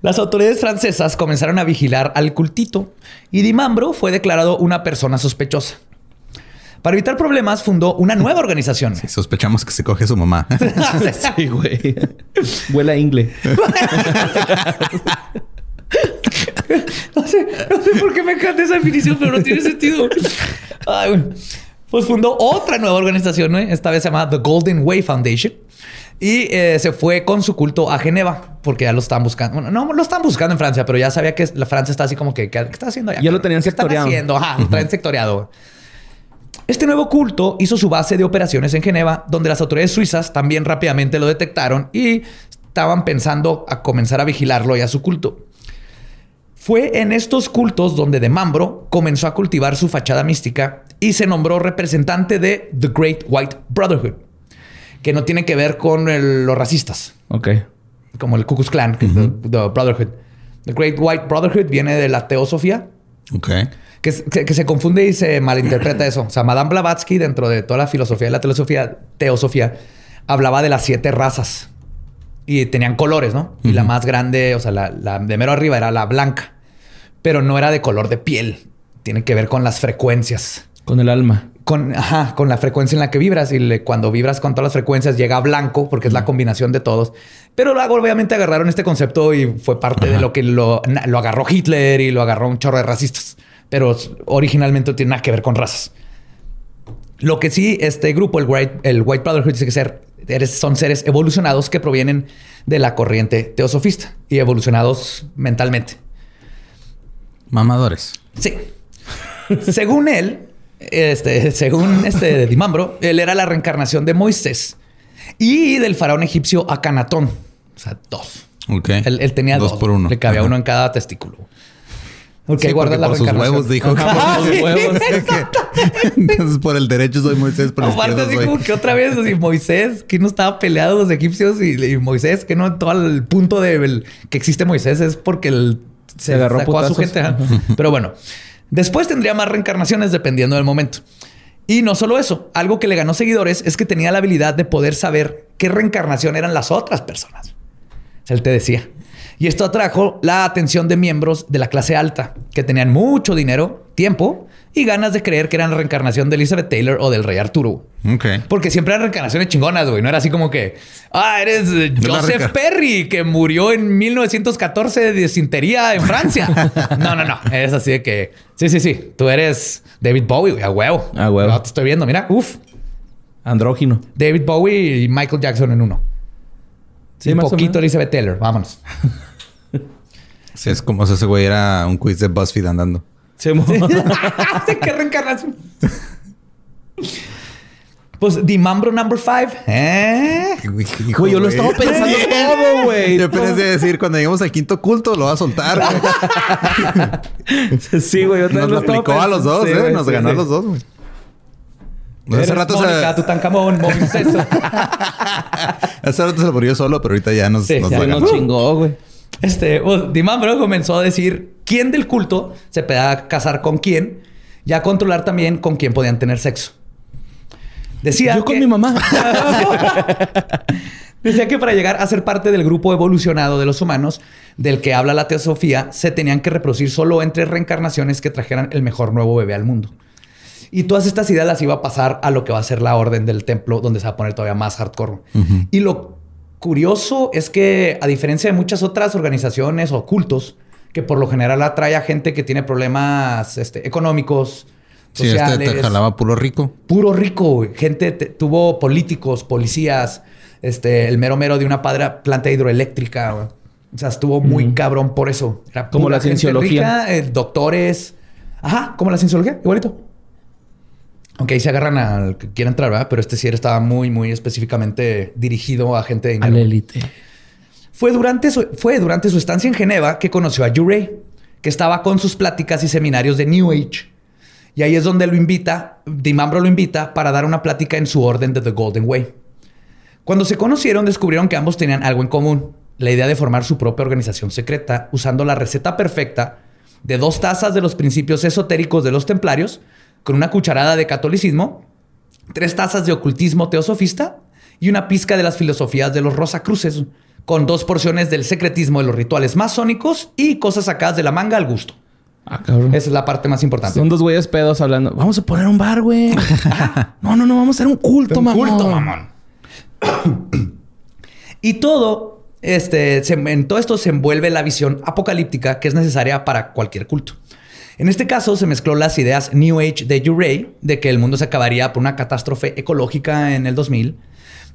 Las autoridades francesas comenzaron a vigilar al cultito y Dimambro fue declarado una persona sospechosa. Para evitar problemas, fundó una nueva organización. Sí, sospechamos que se coge a su mamá. Sí, güey. Ingle. No sé, no sé por qué me encanta esa definición, pero no tiene sentido. Ay. Pues fundó otra nueva organización, ¿no? esta vez se llama The Golden Way Foundation. Y eh, se fue con su culto a Geneva, porque ya lo estaban buscando. Bueno, no lo estaban buscando en Francia, pero ya sabía que la Francia está así como que, ¿qué, está haciendo allá? Ya lo tenían ¿Qué están sectoriado. haciendo? Ajá, lo traen sectoriado. Este nuevo culto hizo su base de operaciones en Geneva, donde las autoridades suizas también rápidamente lo detectaron y estaban pensando a comenzar a vigilarlo y a su culto. Fue en estos cultos donde de Mambro comenzó a cultivar su fachada mística y se nombró representante de The Great White Brotherhood, que no tiene que ver con el- los racistas, Ok. como el Ku Klux Klan, que the, the Brotherhood. The Great White Brotherhood viene de la teosofía, ok. que, es- que- que se confunde y se malinterpreta eso. O sea, Madame Blavatsky, dentro de toda la filosofía de la teosofía, teosofía hablaba de las siete razas y tenían colores, ¿no? Y la más grande, o sea, la, la de mero arriba era la blanca, pero no era de color de piel. Tiene que ver con las frecuencias. Con el alma. Con, ajá, con la frecuencia en la que vibras. Y le- cuando vibras con todas las frecuencias llega a blanco, porque es la combinación de todos. Pero luego, obviamente, agarraron este concepto y fue parte de lo que lo, agarró Hitler y lo agarró un chorro de racistas. Pero originalmente no tiene nada que ver con razas. Lo que sí, este grupo, el White, el White Brotherhood, dice que ser, eres- son seres evolucionados que provienen de la corriente teosofista y evolucionados mentalmente. Mamadores. Sí. según él, este, según este Dimambro, él era la reencarnación de Moisés y del faraón egipcio Akanatón. O sea, dos. Ok. Él, él tenía dos. Dos por uno. Le cabía Ajá. uno en cada testículo. Porque Sí, ahí guarda porque la por sus reencarnación. huevos dijo. Ajá, Por sus sí, huevos. Entonces, por el derecho soy Moisés, por el Aparte, así soy... como que otra vez, así, Moisés, que no estaba peleado los egipcios y, y Moisés, que no todo el punto de el- que existe Moisés es porque él se, Se agarró sacó a su gente. ajá. Pero bueno, después tendría más reencarnaciones dependiendo del momento. Y no solo eso, algo que le ganó seguidores es que tenía la habilidad de poder saber qué reencarnación eran las otras personas. O sea, él te decía. Y esto atrajo la atención de miembros de la clase alta, que tenían mucho dinero, tiempo y ganas de creer que eran la reencarnación de Elizabeth Taylor o del rey Arturo. Ok. Porque siempre eran reencarnaciones chingonas, güey. No era así como que, ah, eres Joseph Perry, que murió en 1914 de disentería en Francia. no, no, no. Eres así de que, sí, sí, sí. Tú eres David Bowie, güey, a huevo. A huevo. No, te estoy viendo, mira, uf. Andrógino. David Bowie y Michael Jackson en uno. Sí, un más poquito. Elizabeth Taylor. Vámonos. Sí, es como si ese güey era un quiz de BuzzFeed andando. Se ¿Qué reencarnación? Pues Dimambro number five. ¿Eh? Hijo, Güey, yo lo estaba pensando todo, güey. Yo a decir, cuando lleguemos al quinto culto, lo va a soltar. güey. Sí, güey. Yo Nos lo aplicó a los dos, Sí, ¿eh? güey, Nos sí, ganó a los dos, güey. Hace rato, Mónica, se, Tutankamón, Moisés. hace rato se lo murió solo, pero ahorita ya nos, Sí, nos ya nos chingó, güey. Este, pues, Dimambro comenzó a decir quién del culto se podía casar con quién y a controlar también con quién podían tener sexo. Decía Yo con mi mamá. Decía que para llegar a ser parte del grupo evolucionado de los humanos del que habla la teosofía, se tenían que reproducir solo entre reencarnaciones que trajeran el mejor nuevo bebé al mundo. Y todas estas ideas las iba a pasar a lo que va a ser la orden del templo, donde se va a poner todavía más hardcore. Y lo curioso es que, a diferencia de muchas otras organizaciones o cultos, que por lo general atrae a gente que tiene problemas este, económicos, Sí, este sociales, te jalaba puro rico. puro rico. Gente te- tuvo políticos, policías, este, el mero mero de una padra planta hidroeléctrica, güey. O sea, estuvo muy cabrón por eso. Era Como la cienciología. rica, eh, doctores. Ajá, como la cienciología, igualito. Aunque ahí se agarran al que quiera entrar, ¿verdad? Pero este sí estaba muy, muy específicamente dirigido a gente de A dinero. la élite. Fue durante, su, fue durante su estancia en Geneva que conoció a Jurey, que estaba con sus pláticas y seminarios de New Age. Y ahí es donde lo invita, Dimambro lo invita para dar una plática en su orden de The Golden Way. Cuando se conocieron, descubrieron que ambos tenían algo en común: la idea de formar su propia organización secreta, usando la receta perfecta de dos tazas de los principios esotéricos de los templarios, con una cucharada de catolicismo, tres tazas de ocultismo teosofista y una pizca de las filosofías de los Rosacruces, con dos porciones del secretismo de los rituales masónicos y cosas sacadas de la manga al gusto. Ah, cabrón. Esa es la parte más importante. Son dos güeyes pedos hablando. Vamos a poner un bar, güey. no, no, no. Vamos a hacer un culto, Un mamón. culto, mamón. y todo, este, se- en todo esto se envuelve la visión apocalíptica que es necesaria para cualquier culto. En este caso se mezcló las ideas New Age de Urey, de que el mundo se acabaría por una catástrofe ecológica en el 2000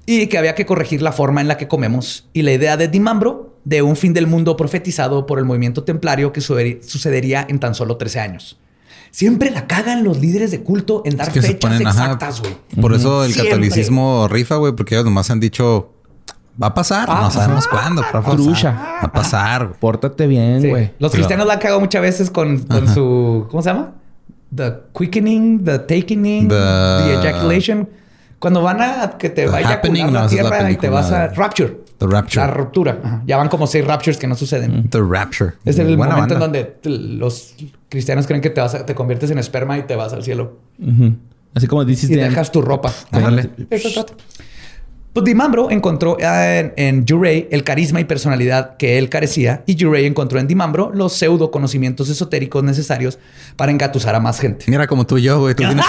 y que había que corregir la forma en la que comemos, y la idea de Dimambro de un fin del mundo profetizado por el movimiento templario que suceder- sucedería en tan solo 13 años. Siempre la cagan los líderes de culto en dar Es que se fechas ponen, exactas, güey. Por eso el Siempre. catolicismo rifa, güey, porque ellos nomás han dicho, va a pasar, Ah, no sabemos cuándo, pero va a pasar. Trucha. Va a pasar, güey. Pórtate bien, Sí. güey. Los cristianos la han cagado muchas veces con, con su. ¿Cómo se llama? The quickening, the taking, the, The- ejaculation. Cuando van a que te The vaya a no, la esa es la tierra y te vas a. Rapture. The Rapture. La ruptura. Ajá. Ya van como seis raptures que no suceden. The Rapture. Es el Buena momento en banda. donde t- los cristianos creen que te, vas a- te conviertes en esperma y te vas al cielo. Así como dices Y dejas tu ropa. Ajá. Ándale. Eso trata. Pues Dimambro encontró eh, en, en Jurey el carisma y personalidad que él carecía y Jurey encontró en Dimambro los pseudo conocimientos esotéricos necesarios para engatusar a más gente. Mira como tú y yo, güey. Tú tienes...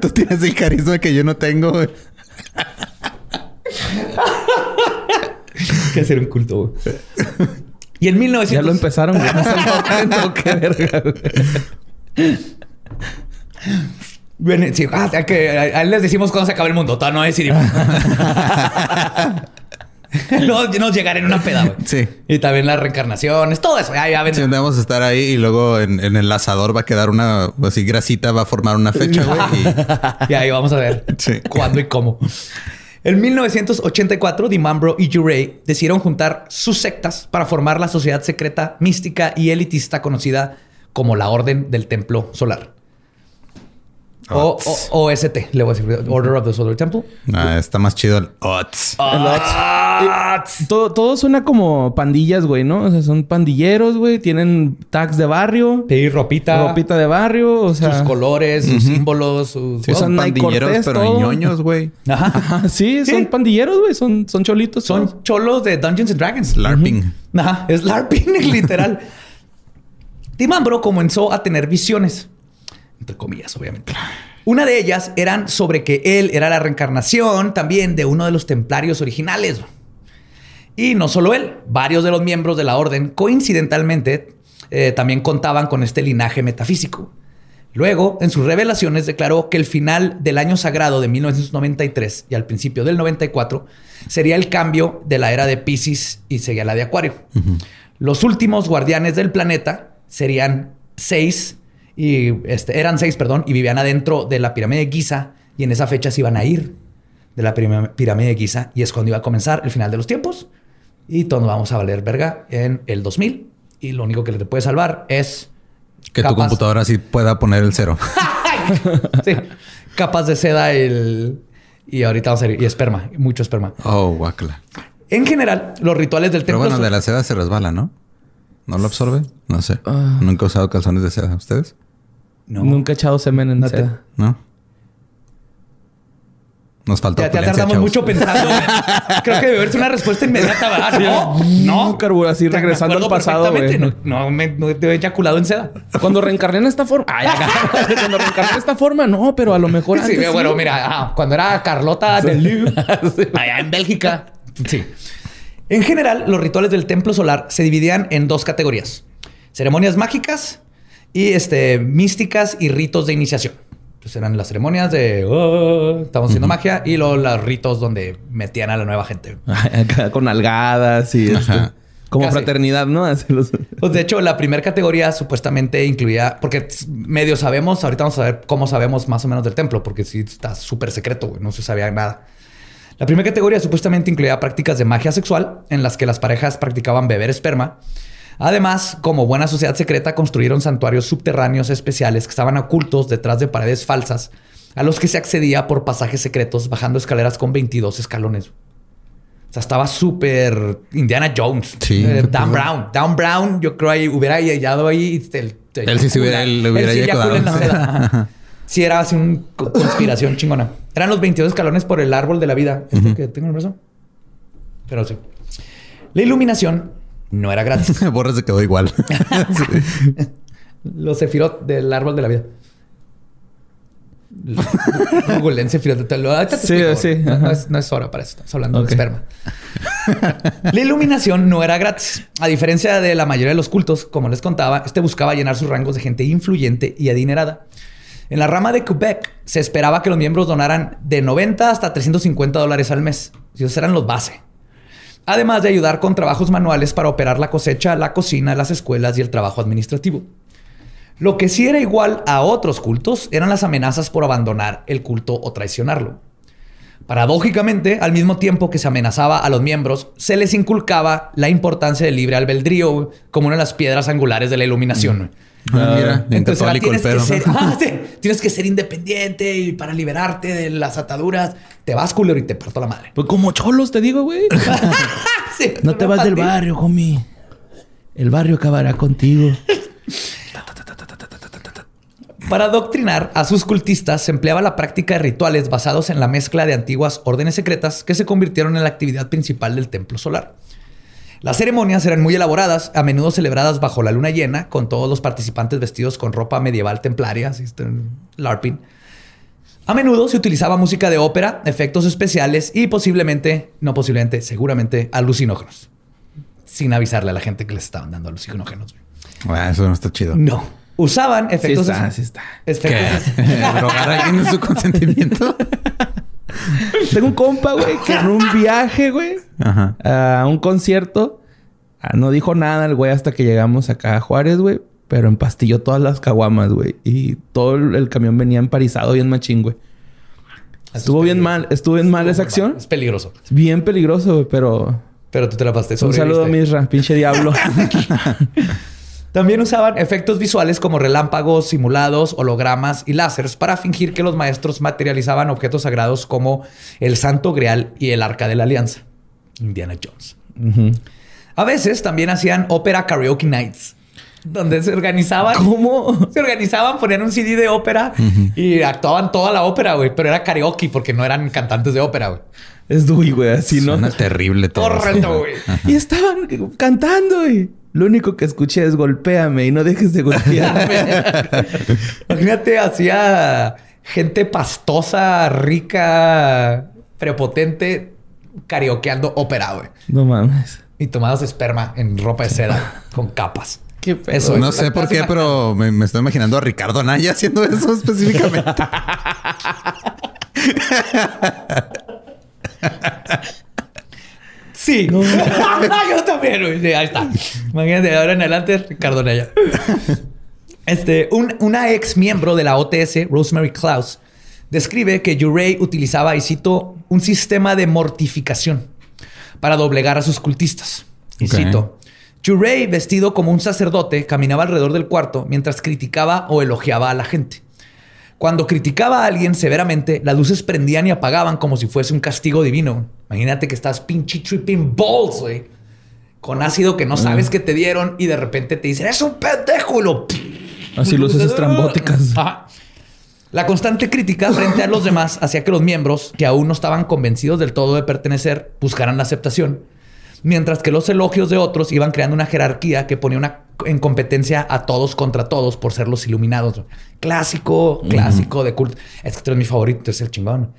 tú tienes el carisma que yo no tengo, güey. que hacer un culto. güey. Y en 1900... Ya lo empezaron, güey. No se lo qué verga, sí, ah, que, a, a él les decimos cuando se acaba el mundo. Todavía no decidimos. no, nos llegará en una peda, güey. Sí. Y también las reencarnaciones, todo eso. Ya, ya. Sí, vamos a estar ahí y luego en, en el asador va a quedar una así grasita, va a formar una fecha, güey. y- Y ahí vamos a ver Sí. cuándo y cómo. En 1984, Dimambro y Jurey decidieron juntar sus sectas para formar la sociedad secreta, mística y elitista conocida como la Orden del Templo Solar. O, o- OST, le voy a decir, Order of the Solar Temple. Ah, está más chido el OTS. Ah, Todo, todo suena como pandillas, güey, ¿no? O sea, son pandilleros, güey. Tienen tags de barrio, Sí, ropita, ropita de barrio, o sea... sus colores, sus símbolos, sus... Sí, son pandilleros, Cortés, pero todo. ñoños, güey. Ajá. Ajá, sí, Sí. son pandilleros, güey. Son, son cholitos. Son cholos de Dungeons and Dragons. LARPing. Ajá, es LARPing, literal. Timambro comenzó a tener visiones, entre comillas, obviamente. Una de ellas eran sobre que él era la reencarnación también de uno de los templarios originales. Y no solo él, varios de los miembros de la orden, coincidentalmente, eh, también contaban con este linaje metafísico. Luego, en sus revelaciones, declaró que el final del año sagrado de 1993 y al principio del 94 sería el cambio de la era de Pisces y sería la de Acuario. Los últimos guardianes del planeta serían seis, y este, eran seis, perdón, y vivían adentro de la pirámide de Giza y en esa fecha se iban a ir de la pirámide de Giza y es cuando iba a comenzar el final de los tiempos y todos nos vamos a valer verga en el 2000 y lo único que te puede salvar es Que tu Capaz. computadora sí pueda poner el cero. sí, capas de seda el, y ahorita vamos a ir y esperma, mucho esperma. Oh, guacala. En general, los rituales del Pero templo bueno, son- de la seda se resbala, ¿no? ¿No lo absorbe? No sé. Ah. Nunca he usado calzones de seda. ¿Ustedes? No. Nunca he echado semen en No te- seda. ¿No? Nos falta Ya, tardamos chavos. mucho pensando. Creo que debe haberse una respuesta inmediata, ¿verdad? No, no. Carbura, así regresando al pasado, güey. No, no me no te he eyaculado en seda. Cuando reencarné en esta forma... Ay. Cuando reencarné en esta forma, no. Pero a lo mejor Sí, antes bueno, sí. mira, ajá, cuando era Carlota de Lille, allá en Bélgica. Sí. En general, los rituales del templo solar se dividían en dos categorías: ceremonias mágicas y este, místicas y ritos de iniciación. Entonces eran las ceremonias de "Oh, estamos haciendo magia y luego los ritos donde metían a la nueva gente. Con algadas y... este, como Casi. fraternidad, ¿no? Así los... Pues de hecho, la primera categoría supuestamente incluía, porque medio sabemos, ahorita vamos a ver cómo sabemos más o menos del templo, porque sí está súper secreto, güey, no se sabía nada. La primera categoría supuestamente incluía prácticas de magia sexual, en las que las parejas practicaban beber esperma. Además, como buena sociedad secreta, construyeron santuarios subterráneos especiales que estaban ocultos detrás de paredes falsas, a los que se accedía por pasajes secretos bajando escaleras con 22 escalones. O sea, estaba súper Indiana Jones. Sí. Eh, Dan Brown. Dan Brown, yo creo ahí hubiera hallado ahí. el- el- Él sí se hubiera- él hubiera sí. Ajá. Sí, era así una conspiración chingona. Eran los 22 escalones por el árbol de la vida. ¿Este que tengo en el brazo? Pero sí. La iluminación no era gratis. Borras se quedó igual. Los Sefirot del árbol de la vida. Google en Sefirot. Te lo- ahorita te Sí, explico. sí, No, es, no es hora para eso. Estamos hablando de esperma. La iluminación no era gratis. A diferencia de la mayoría de los cultos, como les contaba, este buscaba llenar sus rangos de gente influyente y adinerada. En la rama de Quebec se esperaba que los miembros donaran de 90 hasta 350 dólares al mes. Esos eran los base. Además de ayudar con trabajos manuales para operar la cosecha, la cocina, las escuelas y el trabajo administrativo. Lo que sí era igual a otros cultos eran las amenazas por abandonar el culto o traicionarlo. Paradójicamente, al mismo tiempo que se amenazaba a los miembros, se les inculcaba la importancia del libre albedrío como una de las piedras angulares de la iluminación. güey. Ah, mira, Entonces tienes, que ser, ah, sí, tienes que ser independiente y para liberarte de las ataduras, te vas culero y te parto la madre. Pues como cholos, te digo, güey. Sí, No te vas del barrio, homie. El barrio acabará contigo. Para adoctrinar a sus cultistas se empleaba la práctica de rituales basados en la mezcla de antiguas órdenes secretas que se convirtieron en la actividad principal del templo solar. Las ceremonias eran muy elaboradas, a menudo celebradas bajo la luna llena, con todos los participantes vestidos con ropa medieval templaria, así está, LARPing. A menudo se utilizaba música de ópera, efectos especiales y posiblemente, no posiblemente, seguramente alucinógenos. Sin avisarle a la gente que les estaban dando alucinógenos. güey. Ah, eso no está chido. No. Usaban Sí efectos... está, sí está. efectos- ¿Drogar a alguien en su consentimiento? Tengo un compa, güey, que en un viaje, güey, a un concierto, ah, no dijo nada el güey hasta que llegamos acá a Juárez, güey, pero empastilló todas las caguamas, güey, y todo el, el camión venía emparizado bien machín, güey. Estuvo bien mal, estuvo bien mal esa acción. Es peligroso. Bien peligroso, güey, pero Pero tú te la pasaste. un saludo a. Misra, pinche diablo. También usaban efectos visuales como relámpagos, simulados, hologramas y láseres para fingir que los maestros materializaban objetos sagrados como el Santo Grial y el Arca de la Alianza. Indiana Jones. A veces también hacían ópera karaoke nights, donde se organizaban. ¿Cómo? Se organizaban, ponían un CD de ópera y actuaban toda la ópera, güey. Pero era karaoke porque no eran cantantes de ópera, güey. Es Dewey, güey, así, ¿no? Suena terrible todo. Correcto, güey. Y estaban cantando, güey. Lo único que escuché es golpéame y no dejes de golpearme. Imagínate, hacía gente pastosa, rica, prepotente, karaokeando ópera, güey. no mames. Y tomados esperma en ropa de seda con capas. Qué pedo. Eso No es. sé por qué, pero me, me estoy imaginando a Ricardo Anaya haciendo eso específicamente. Sí. Yo también, güey. Sí, ahí está. Imagínate, de ahora en adelante, Ricardo Naya. Este, un- una ex miembro de la OTS, Rosemary Klaus, describe que Urey utilizaba, y cito, un sistema de mortificación para doblegar a sus cultistas. Y cito, Urey, vestido como un sacerdote, caminaba alrededor del cuarto mientras criticaba o elogiaba a la gente. Cuando criticaba a alguien severamente, las luces prendían y apagaban como si fuese un castigo divino. Imagínate que estás pinche tripping balls, güey. Con ácido que no sabes que te dieron y de repente te dicen, es un pendejo. y lo- Así luces estrambóticas. Ajá. La constante crítica frente a los demás hacía que los miembros, que aún no estaban convencidos del todo de pertenecer, buscaran la aceptación, mientras que los elogios de otros iban creando una jerarquía que ponía una en competencia a todos contra todos por ser los iluminados. Clásico, clásico de culto. Es que tú eres mi favorito, tú eres el chingón.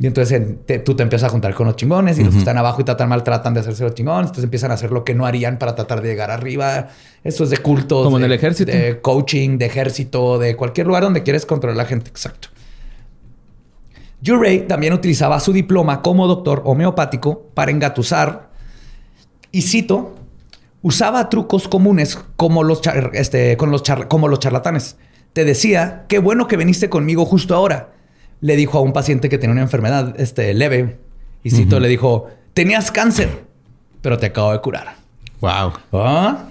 Y entonces te- tú te empiezas a juntar con los chingones y los que están abajo y tratan mal tratan de hacerse los chingones. Entonces empiezan a hacer lo que no harían para tratar de llegar arriba. Eso es de culto. Como en el ejército. De coaching, de ejército, de cualquier lugar donde quieres controlar a la gente. Exacto. Urey también utilizaba su diploma como doctor homeopático para engatusar, y cito, usaba trucos comunes como los, char- este, con los char- como los charlatanes. Te decía, qué bueno que viniste conmigo justo ahora. Le dijo a un paciente que tenía una enfermedad este, leve. Y cito, le dijo, tenías cáncer, pero te acabo de curar. wow. ¿Ah?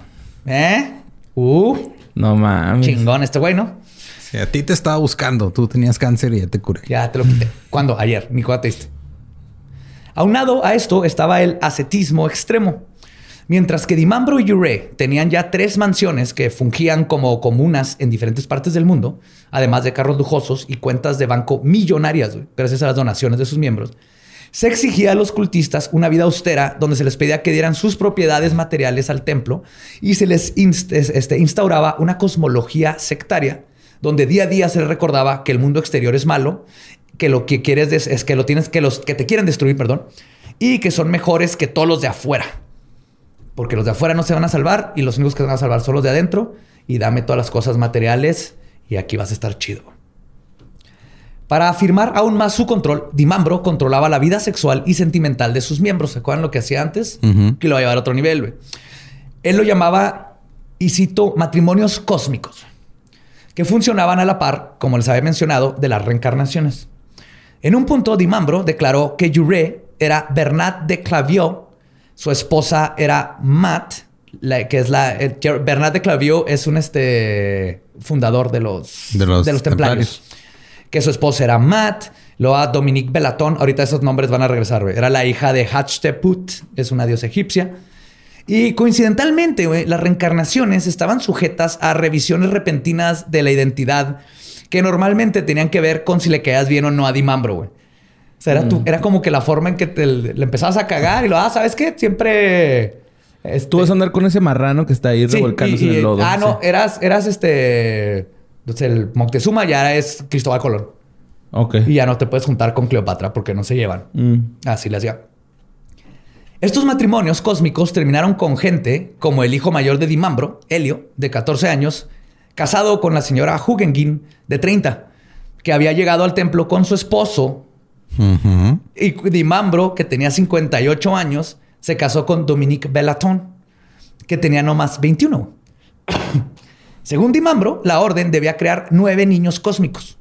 ¿Eh? Uh, No mames. chingón este güey, ¿no? Sí, a ti te estaba buscando. Tú tenías cáncer y ya te curé. Ya te lo quité. ¿Cuándo? Ayer. Ni cuándo te diste. Aunado a esto estaba el ascetismo extremo. Mientras que Dimambro y Ure tenían ya tres mansiones que fungían como comunas en diferentes partes del mundo, además de carros lujosos y cuentas de banco millonarias, gracias a las donaciones de sus miembros, se exigía a los cultistas una vida austera donde se les pedía que dieran sus propiedades materiales al templo y se les este, instauraba una cosmología sectaria donde día a día se les recordaba que el mundo exterior es malo, que lo que quieres es que lo tienes que los que te quieren destruir, perdón, y que son mejores que todos los de afuera. Porque los de afuera no se van a salvar y los únicos que se van a salvar son los de adentro y dame todas las cosas materiales y aquí vas a estar chido. Para afirmar aún más su control, Dimambro controlaba la vida sexual y sentimental de sus miembros. ¿Se acuerdan lo que hacía antes? Que lo va a llevar a otro nivel, güey. Él lo llamaba, y cito, matrimonios cósmicos, que funcionaban a la par, como les había mencionado, de las reencarnaciones. En un punto, Dimambro declaró que Juré era Bernat de Claviaux, su esposa era Matt, la- que es la... eh, Bernat de Claviaux es un este, fundador de los, De los templarios. templarios. Que su esposa era Matt, luego a Dominique Belatón, ahorita esos nombres van a regresar, güey. Era la hija de Hatshepsut, es una diosa egipcia. Y coincidentalmente, güey, las reencarnaciones estaban sujetas a revisiones repentinas de la identidad que normalmente tenían que ver con si le quedas bien o no a Dimambro, güey. Sea, era, tu- era como que la forma en que te, le empezabas a cagar y lo, ah, ¿sabes qué? Siempre... este, Tú vas a andar con ese marrano que está ahí sí, revolcándose y- en el lodo. Ah, no, Sí. eras, eras este... pues, el Moctezuma ya es Cristóbal Colón. Ok. Y ya no te puedes juntar con Cleopatra porque no se llevan. Mm. Así le hacía. Estos matrimonios cósmicos terminaron con gente como el hijo mayor de Dimambro, Helio, de 14 años, casado con la señora Hugengin, de 30, que había llegado al templo con su esposo. Y Dimambro, que tenía 58 años, se casó con Dominique Bellaton, que tenía no más 21. Según Dimambro, la orden debía crear nueve niños cósmicos.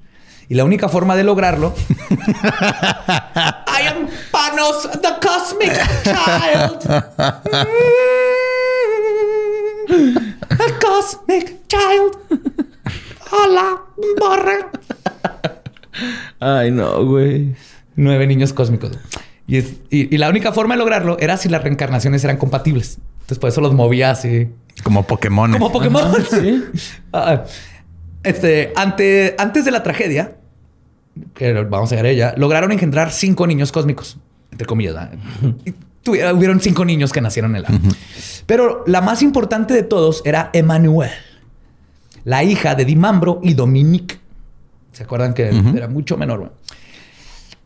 Y la única forma de lograrlo. I am Panos, the cosmic child. the cosmic child. Hola, morra. Ay, no, güey. Nueve niños cósmicos. Y, es- y- y la única forma de lograrlo era si las reencarnaciones eran compatibles. Entonces, por eso los movía así. Como Pokémon. Como Pokémon. sí. Ah, este, ante, antes de la tragedia, que vamos a llegar a ella, lograron engendrar cinco niños cósmicos, entre comillas. Y tuviera- hubieron cinco niños que nacieron en la. Pero la más importante de todos era Emmanuel, la hija de Dimambro y Dominique. ¿Se acuerdan que era mucho menor? güey?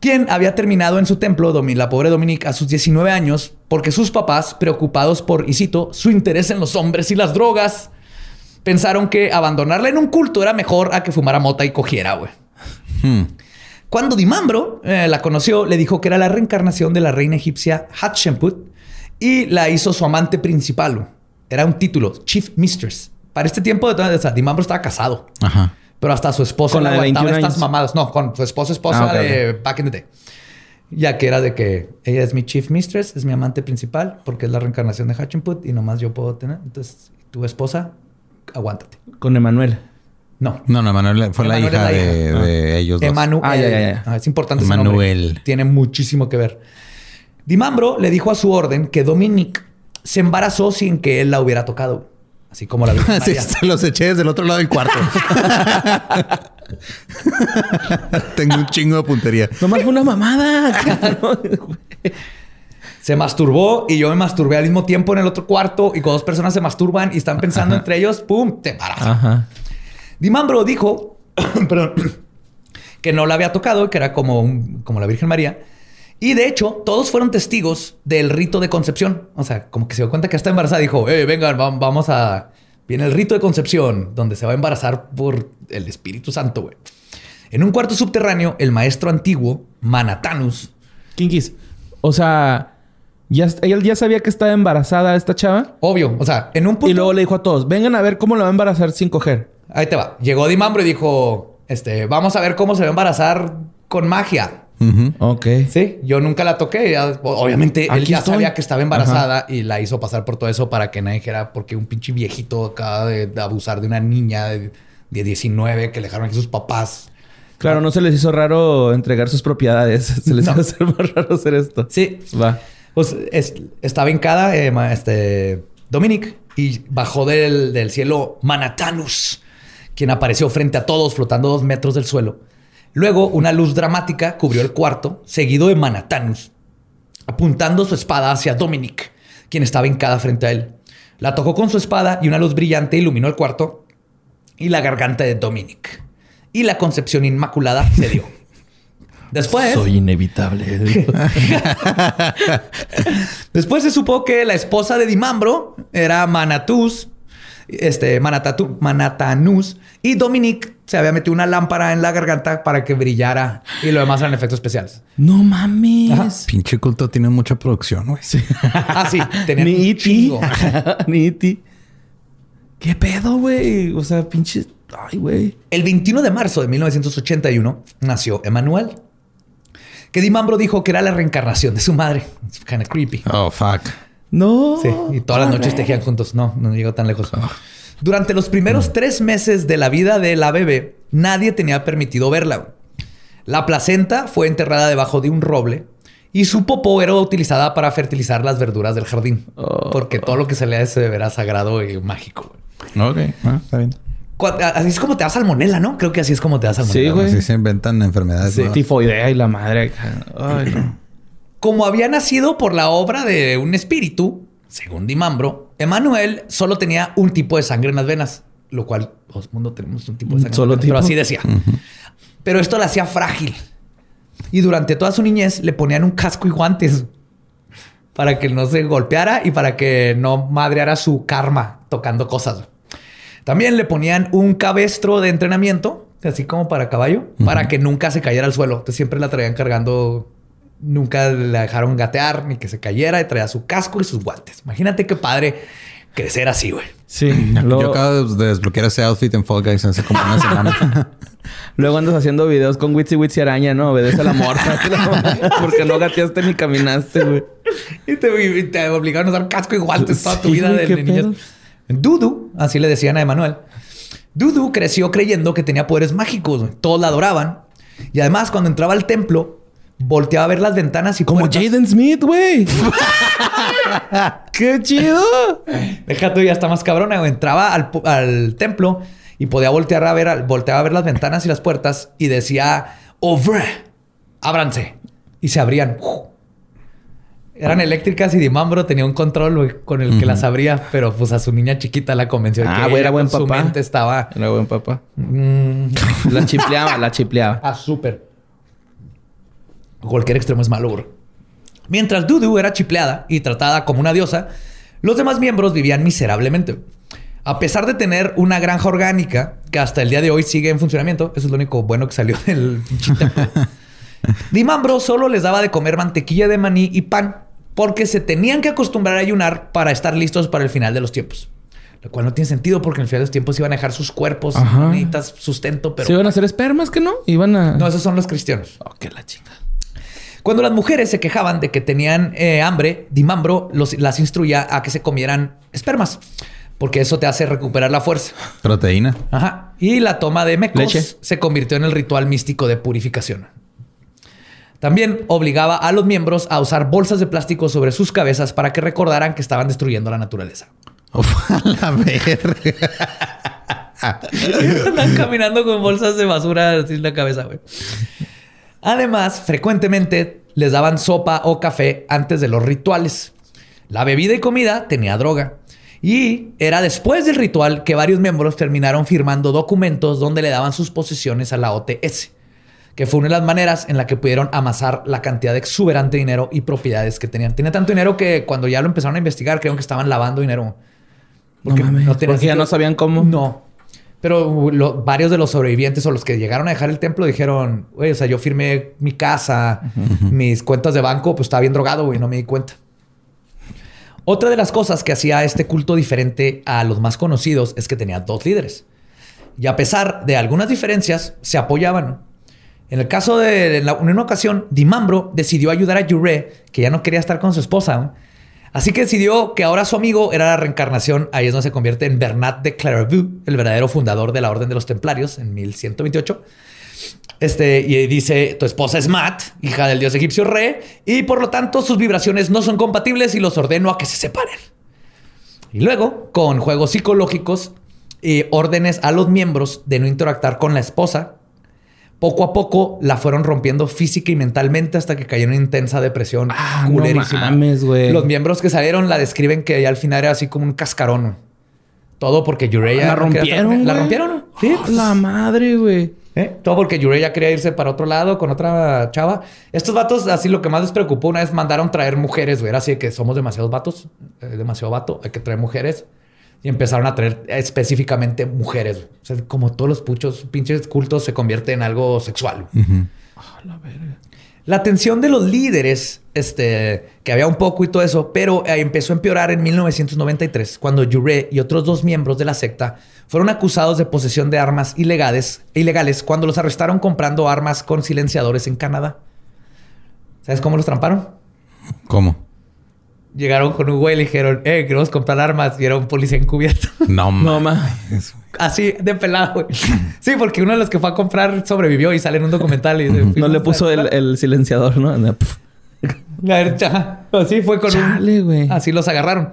Quien había terminado en su templo, la pobre Dominique, a sus 19 años, porque sus papás, preocupados por, y cito, su interés en los hombres y las drogas, pensaron que abandonarla en un culto era mejor a que fumara mota y cogiera, güey. Hmm. Cuando Dimambro eh, la conoció, le dijo que era la reencarnación de la reina egipcia Hatshepsut y la hizo su amante principal. Era un título, Chief Mistress. Para este tiempo, de o sea, Dimambro estaba casado, Ajá. Pero hasta su esposa ¿Con le la de aguantaba 21 estas años? mamadas. No, con su esposa, esposa Ah, de back in the day. Ya que era de que ella es mi Chief Mistress, es mi amante principal, porque es la reencarnación de Hatshepsut y nomás yo puedo tener. Entonces, tu esposa, aguántate. Con Emanuel. No, No, no, Manuel fue la Emanuel hija, de, de ellos dos. Emanuel. Ah, ya, ya, ya. Ah, es importante ese Emanuel. nombre. Tiene muchísimo que ver. Dimambro le dijo a su orden que Dominique se embarazó sin que él la hubiera tocado. Así como la Virgen Sí, María. se los eché desde el otro lado del cuarto. Tengo un chingo de puntería. Nomás fue una mamada. Se masturbó y yo me masturbé al mismo tiempo en el otro cuarto y cuando dos personas se masturban y están pensando entre ellos, ¡pum! Te embarazas. Ajá. Dimambro dijo perdón, que no la había tocado, que era como, un- como la Virgen María. Y de hecho, todos fueron testigos del rito de concepción. O sea, como que se dio cuenta que está embarazada. Dijo, eh, vengan, vam- vamos a... Viene el rito de concepción, donde se va a embarazar por el Espíritu Santo, güey. En un cuarto subterráneo, el maestro antiguo, Manatanus, Kinkis. O sea, ya, ella ya sabía que estaba embarazada esta chava. obvio, o sea, en un punto... Y luego le dijo a todos, vengan a ver cómo la va a embarazar sin coger. Ahí te va. Llegó Dimambro y dijo, este, vamos a ver cómo se va a embarazar con magia. Ujú. Ok. Sí, yo nunca la toqué. Ya- Obviamente, él Aquí ya estoy. sabía que estaba embarazada y la hizo pasar por todo eso para que nadie dijera porque un pinche viejito acaba de, de abusar de una niña de, de 19 que le dejaron aquí sus papás. Claro, no se les hizo raro entregar sus propiedades. Se les No. hacer más raro hacer esto. Sí, Va. pues es- estaba hincada eh, este, Dominic y bajó del, del cielo Manatanus, quien apareció frente a todos flotando dos metros del suelo. Luego, una luz dramática cubrió el cuarto, seguido de Manatanus, apuntando su espada hacia Dominic, quien estaba hincada frente a él. La tocó con su espada y una luz brillante iluminó el cuarto y la garganta de Dominic. Y la concepción inmaculada se dio. Después, inevitable. Después se supo que la esposa de Dimambro era Manatus, este, Manatatu- Manatanus, y Dominic se había metido una lámpara en la garganta para que brillara y lo demás eran efectos especiales. no mames. Pinche culto tiene mucha producción, güey. Ah, sí, tenía Ni E.T. chingo. Ni E.T. ¿Qué pedo, güey? O sea, pinche... Ay, güey. El 21 de marzo de 1981 nació Emanuel, que Dimambro dijo que era la reencarnación de su madre. It's kind of creepy. Oh, fuck. No. Sí, y todas las noches tejían juntos. No, no llegó tan lejos. Durante los primeros tres meses de la vida de la bebé, nadie tenía permitido verla. La placenta fue enterrada debajo de un roble y su popó era utilizada para fertilizar las verduras del jardín. Oh. Porque todo lo que se le bebé era sagrado y mágico. Ok, ah, está bien. Así es como te da salmonela, ¿no? Creo que así es como te da salmonela. Sí, güey. Así se inventan enfermedades. Sí, tifoidea y la madre. Ay, no. Como había nacido por la obra de un espíritu, según Dimambro, Emanuel solo tenía un tipo de sangre en las venas, lo cual todo el mundo tenemos un tipo de sangre. Solo en las venas, Pero tipo. así decía. Pero esto la hacía frágil. Y durante toda su niñez le ponían un casco y guantes para que no se golpeara y para que no madreara su karma tocando cosas. También le ponían un cabestro de entrenamiento, así como para caballo, para que nunca se cayera al suelo. Entonces siempre la traían cargando, nunca la dejaron gatear ni que se cayera y traía su casco y sus guantes. Imagínate qué padre crecer así, güey. Sí. Yo Luego, acabo de desbloquear ese outfit en Fall Guys hace como una semana. luego andas haciendo videos con Witsy Witsy Araña, ¿no? Obedece a la morsa. Porque no gateaste ni caminaste, güey. Y te, y te obligaron a usar casco y guantes toda tu Sí, vida de, de niños. Dudu, así le decían a Emanuel. Dudu creció creyendo que tenía poderes mágicos. Todos la adoraban. Y además, cuando entraba al templo, volteaba a ver las ventanas y Como. Jaden Smith, güey. ¡Qué chido! Deja tú, ya está más cabrona. güey. Entraba al, al templo y podía voltear a ver, volteaba a ver las ventanas y las puertas y decía, ¡Ovre! ¡Ábranse! Y se abrían. Eran eléctricas y Dimambro tenía un control con el que las abría, pero pues a su niña chiquita la convenció de Ah, que era buen con su papá. mente estaba Era buen papá. mm, La chipleaba, la chipleaba. Ah, súper. Cualquier extremo es malo, bro. Mientras Dudu era chipleada y tratada como una diosa, los demás miembros vivían miserablemente. A pesar de tener una granja orgánica que hasta el día de hoy sigue en funcionamiento, eso es lo único bueno que salió del. Dimambro solo les daba de comer mantequilla de maní y pan porque se tenían que acostumbrar a ayunar para estar listos para el final de los tiempos. Lo cual no tiene sentido porque en el final de los tiempos iban a dejar sus cuerpos, necesitas sustento, pero ¿Se iban a hacer espermas que no? Iban a... no, esos son los cristianos. Oh, la. Cuando las mujeres se quejaban de que tenían eh, hambre, Dimambro los- las instruía a que se comieran espermas, porque eso te hace recuperar la fuerza. Proteína. Ajá. Y la toma de mecos Leche. se convirtió en el ritual místico de purificación. También obligaba a los miembros a usar bolsas de plástico sobre sus cabezas para que recordaran que estaban destruyendo la naturaleza. a la verga. Andan caminando con bolsas de basura así en la cabeza, güey. Además, frecuentemente les daban sopa o café antes de los rituales. La bebida y comida tenía droga. Y era después del ritual que varios miembros terminaron firmando documentos donde le daban sus posesiones a la OTS, que fue una de las maneras en la que pudieron amasar la cantidad de exuberante dinero y propiedades que tenían. Tenía tanto dinero que cuando ya lo empezaron a investigar, creo que estaban lavando dinero. No mames. tenía porque ya no sabían cómo. No. Pero lo- varios de los sobrevivientes o los que llegaron a dejar el templo dijeron, güey, o sea, yo firmé mi casa, mis cuentas de banco, pues estaba bien drogado, güey, no me di cuenta. Otra de las cosas que hacía este culto diferente a los más conocidos es que tenía dos líderes. Y a pesar de algunas diferencias, se apoyaban. En el caso de en la- en una ocasión, Dimambro decidió ayudar a Yure, que ya no quería estar con su esposa. Así que decidió que ahora su amigo era la reencarnación. Ahí es donde se convierte en Bernat de Clairvaux, el verdadero fundador de la Orden de los Templarios en 1128. Este, y dice, tu esposa es Mat, hija del dios egipcio Re, y por lo tanto sus vibraciones no son compatibles y los ordeno a que se separen. Y luego, con juegos psicológicos y órdenes a los miembros de no interactuar con la esposa, poco a poco la fueron rompiendo física y mentalmente hasta que cayó en una intensa depresión Ah, no culerísima. mames. Los miembros que salieron la describen que ya al final era así como un cascarón. Todo porque Yureya... La rompieron. La rompieron. Sí. Oh, la madre, güey. ¿Eh? Todo porque Yurei ya quería irse para otro lado con otra chava. Estos vatos, así lo que más les preocupó una vez mandaron traer mujeres, güey. Era así de que somos demasiados vatos, eh, demasiado vato, hay que traer mujeres. Y empezaron a traer específicamente mujeres. O sea, como todos los puchos, pinches cultos se convierte en algo sexual. güey. La atención de los líderes, este, que había un poco y todo eso, pero eh, empezó a empeorar en 1993, cuando Yure y otros dos miembros de la secta fueron acusados de posesión de armas ilegales, ilegales cuando los arrestaron comprando armas con silenciadores en Canadá. ¿Sabes cómo los tramparon? ¿Cómo? Llegaron con un güey y le dijeron, eh, queremos comprar armas. Y era un policía encubierto. No, No mames. Así de pelado, güey. Sí, porque uno de los que fue a comprar sobrevivió y sale en un documental. Y dice, No le puso el, el silenciador, ¿no? No, pf. A ver, ajá. Así fue con Chale, un... Así los agarraron.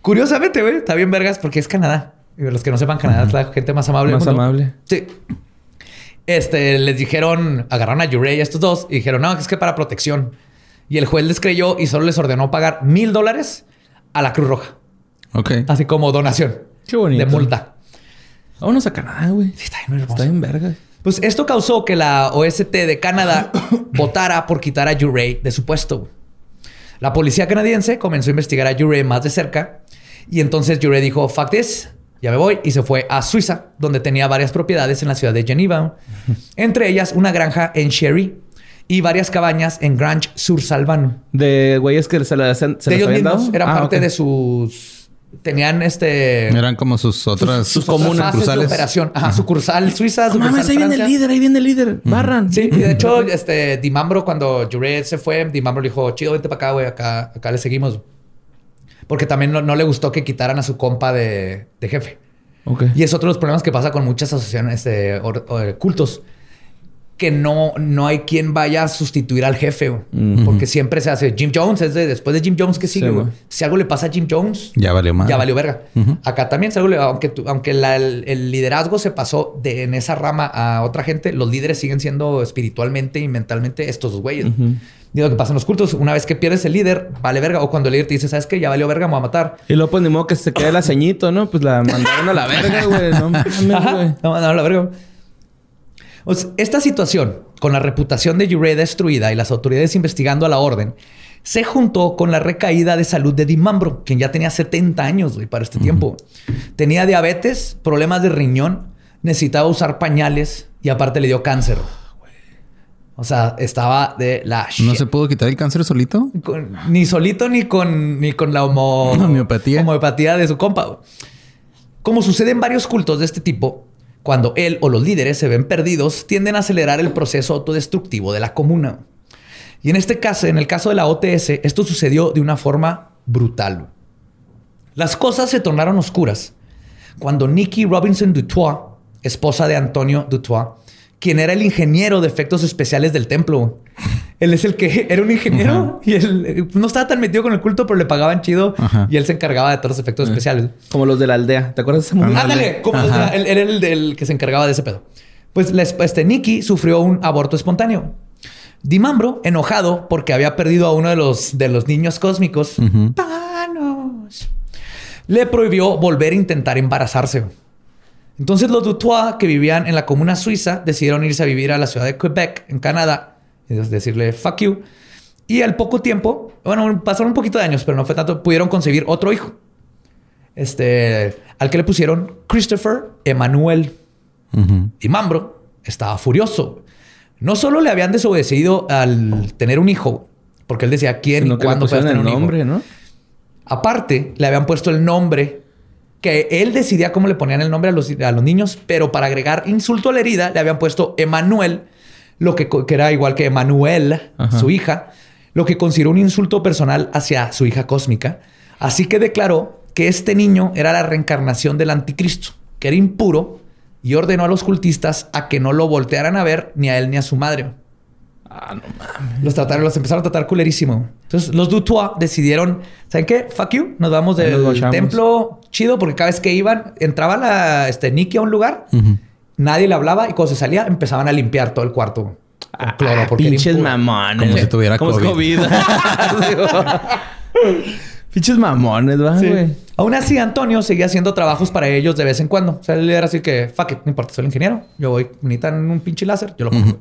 Curiosamente, güey, está bien vergas porque es Canadá. Y los que no sepan, Canadá es la gente más amable. del Más mundo. amable. Sí. Este, les dijeron, agarraron a Yurei a estos dos y dijeron, no, es que para protección. Y el juez les creyó y solo les ordenó pagar mil dólares a la Cruz Roja. Ok. Así como donación. Qué bonito. De multa. Vámonos a Canadá, güey. Sí, está bien hermoso. Está bien verga. Pues esto causó que la OST de Canadá votara por quitar a Yurei de su puesto. La policía canadiense comenzó a investigar a Yurei más de cerca y entonces Yurei dijo, fuck this, ya me voy. Y se fue a Suiza, donde tenía varias propiedades en la ciudad de Geneva. Entre ellas una granja en Sherry y varias cabañas en Grange sur Salvano. De güeyes que se las se de las ellos habían mismos, dado. eran Ah, parte de sus... Tenían este... Eran como sus otras sus comunas fases de sucursales. operación. Ajá, sucursal Suiza, No sucursal mames, ahí viene el líder, ahí viene el líder. Barran. Sí, y de hecho, este, Dimambro, cuando Juret se fue, Dimambro le dijo, chido, vente para acá, güey, acá, acá le seguimos. Porque también no, no le gustó que quitaran a su compa de, de jefe. Ok. Y es otro de los problemas que pasa con muchas asociaciones de or- or- cultos. Que no, no hay quien vaya a sustituir al jefe, güey. Porque siempre se hace. Jim Jones es de después de Jim Jones que sigue, Sí, güey. güey. Si algo le pasa a Jim Jones, Ya valió más. ya valió verga. Acá también, si algo le- aunque, aunque la- el, el liderazgo se pasó de, en esa rama a otra gente, los líderes siguen siendo espiritualmente y mentalmente estos güeyes. Y lo que pasa en los cultos, una vez que pierdes el líder, vale verga. O cuando el líder te dice, ¿sabes qué? Ya valió verga, me voy a matar. Y luego, pues, ni modo que se quede la ceñito, ¿no? Pues la mandaron a la verga, güey. No mames, Ajá. güey. No, no, la verga. O sea, esta situación, con la reputación de Jure destruida y las autoridades investigando a la orden, se juntó con la recaída de salud de Dimambro, quien ya tenía 70 años güey, para este tiempo. Tenía diabetes, problemas de riñón, necesitaba usar pañales y aparte le dio cáncer. O sea, estaba de la ¿No se pudo quitar el cáncer solito? Con- ni solito ni con, ni con la homo- Homeopatía. homeopatía de su compa. Como sucede en varios cultos de este tipo, cuando él o los líderes se ven perdidos, tienden a acelerar el proceso autodestructivo de la comuna. Y en este caso, en el caso de la OTS, esto sucedió de una forma brutal. Las cosas se tornaron oscuras cuando Nikki Robinson Dutois, esposa de Antonio Dutois, quien era el ingeniero de efectos especiales del templo. Él es el que era un ingeniero y él no estaba tan metido con el culto, pero le pagaban chido Ajá. y él se encargaba de todos los efectos especiales. Como los de la aldea. ¿Te acuerdas de esa movie? Ándale, como Ajá. él, él era el del que se encargaba de ese pedo. Pues este Nicky sufrió un aborto espontáneo. Dimambro, enojado porque había perdido a uno de los, de los niños cósmicos, panos, le prohibió volver a intentar embarazarse. Entonces los Dutois, que vivían en la comuna suiza, decidieron irse a vivir a la ciudad de Quebec, en Canadá, y decirle fuck you. Y al poco tiempo, bueno, pasaron un poquito de años, pero no fue tanto, pudieron concebir otro hijo. Este, al que le pusieron Christopher Emanuel. Y Mambro estaba furioso. No solo le habían desobedecido al tener un hijo, porque él decía quién Sino y cuándo puedes tener el un hijo. nombre, ¿no? Aparte, le habían puesto el nombre que él decidía cómo le ponían el nombre a los, a los niños, pero para agregar insulto a la herida, le habían puesto Emanuel, lo que, que era igual que Emanuel, su hija, lo que consideró un insulto personal hacia su hija cósmica. Así que declaró que este niño era la reencarnación del anticristo, que era impuro, y ordenó a los cultistas a que no lo voltearan a ver ni a él ni a su madre. Ah, no mames. Los trataron, los empezaron a tratar culerísimo. Entonces, los Dutois decidieron, ¿saben qué? Fuck you. Nos vamos del templo chido porque cada vez que iban, entraba la este, Nikki a un lugar, nadie le hablaba y cuando se salía empezaban a limpiar todo el cuarto con cloro. Porque era Ah, Pinches impuro. mamones. Como si tuviera Como COVID. Pinches mamones, ¿va, Sí. güey? Aún así, Antonio seguía haciendo trabajos para ellos de vez en cuando. O sea, él era así que, fuck it, no importa, soy el ingeniero. Yo voy, me necesitan un pinche láser, yo lo pongo.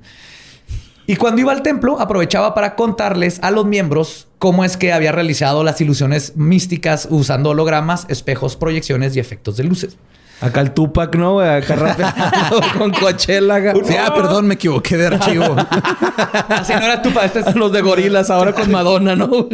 Y cuando iba al templo, aprovechaba para contarles a los miembros cómo es que había realizado las ilusiones místicas usando hologramas, espejos, proyecciones y efectos de luces. Acá el Tupac, ¿no, güey? Acá rapeando con Coachella. Sí, ah, perdón, me equivoqué de archivo. Así no era tú para este Los de gorilas ahora con Madonna, ¿no?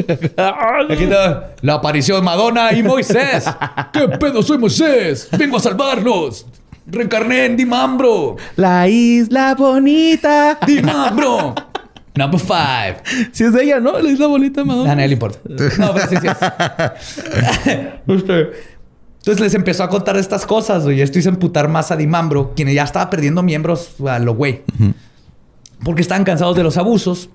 Aquí está la aparición de Madonna y Moisés. ¿Qué pedo? Soy Moisés. Vengo a salvarnos. Reencarné en Dimambro. La isla bonita. Dimambro. Number five. Si es de ella, ¿no? La isla bonita, A Madonna. nadie le importa. No, pero sí, sí es. Este, Entonces les empezó a contar estas cosas, güey. Y esto hizo emputar más a Dimambro, quien ya estaba perdiendo miembros a lo güey. Porque estaban cansados de los abusos.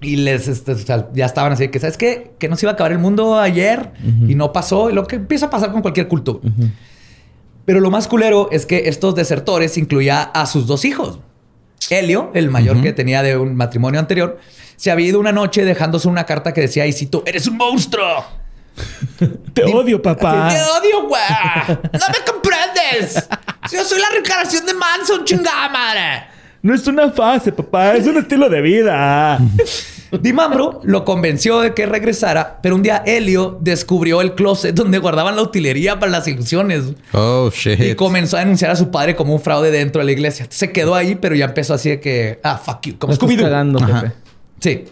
Y les este, o sea, ya estaban así que, ¿sabes qué? Que no se iba a acabar el mundo ayer y no pasó. Y lo que empieza a pasar con cualquier culto. Pero lo más culero es que estos desertores incluía a sus dos hijos. Helio, el mayor que tenía de un matrimonio anterior, se había ido una noche dejándose una carta que decía, y cito, eres un monstruo. Te odio, papá. Te odio, güey. No me comprendes. Yo soy la reencarnación de Manson, chingada madre. No es una fase, papá, es un estilo de vida. Dimambro lo convenció de que regresara, pero un día Helio descubrió el closet donde guardaban la utilería para las ilusiones. Oh, shit. Y comenzó a denunciar a su padre como un fraude dentro de la iglesia. Se quedó ahí, pero ya empezó así de que, ah, fuck you, como Scooby-Doo. jefe. Sí.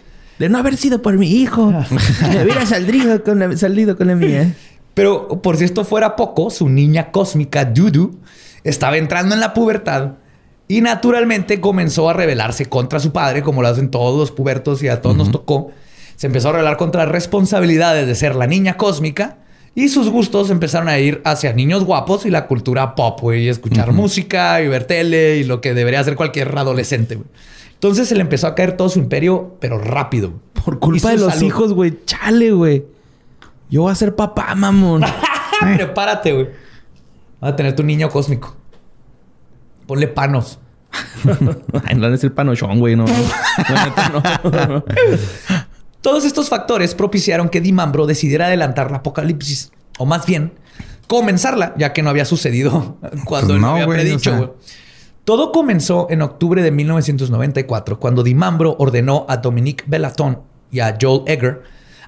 De no haber sido por mi hijo. Me hubiera salido con la, salido con la mía. Pero por si esto fuera poco, su niña cósmica, Dudu, estaba entrando en la pubertad y naturalmente comenzó a rebelarse contra su padre, como lo hacen todos los pubertos y a todos nos tocó. Se empezó a rebelar contra las responsabilidades de ser la niña cósmica y sus gustos empezaron a ir hacia niños guapos y la cultura pop, güey, y escuchar música y ver tele y lo que debería hacer cualquier adolescente, güey. Entonces se le empezó a caer todo su imperio, pero rápido. güey. Por culpa de los salud. hijos, güey. Chale, güey. Yo voy a ser papá, mamón. Prepárate, güey. Vas a tener tu niño cósmico. Ponle panos. Ay, no van a decir panochón, güey. No. Todos estos factores propiciaron que Dimambro decidiera adelantar la apocalipsis. O más bien, comenzarla, ya que no había sucedido cuando Pues él lo no, había güey, predicho. o sea. Todo comenzó en octubre de 1994, cuando Dimambro ordenó a Dominique Bellaton y a Joel Egger,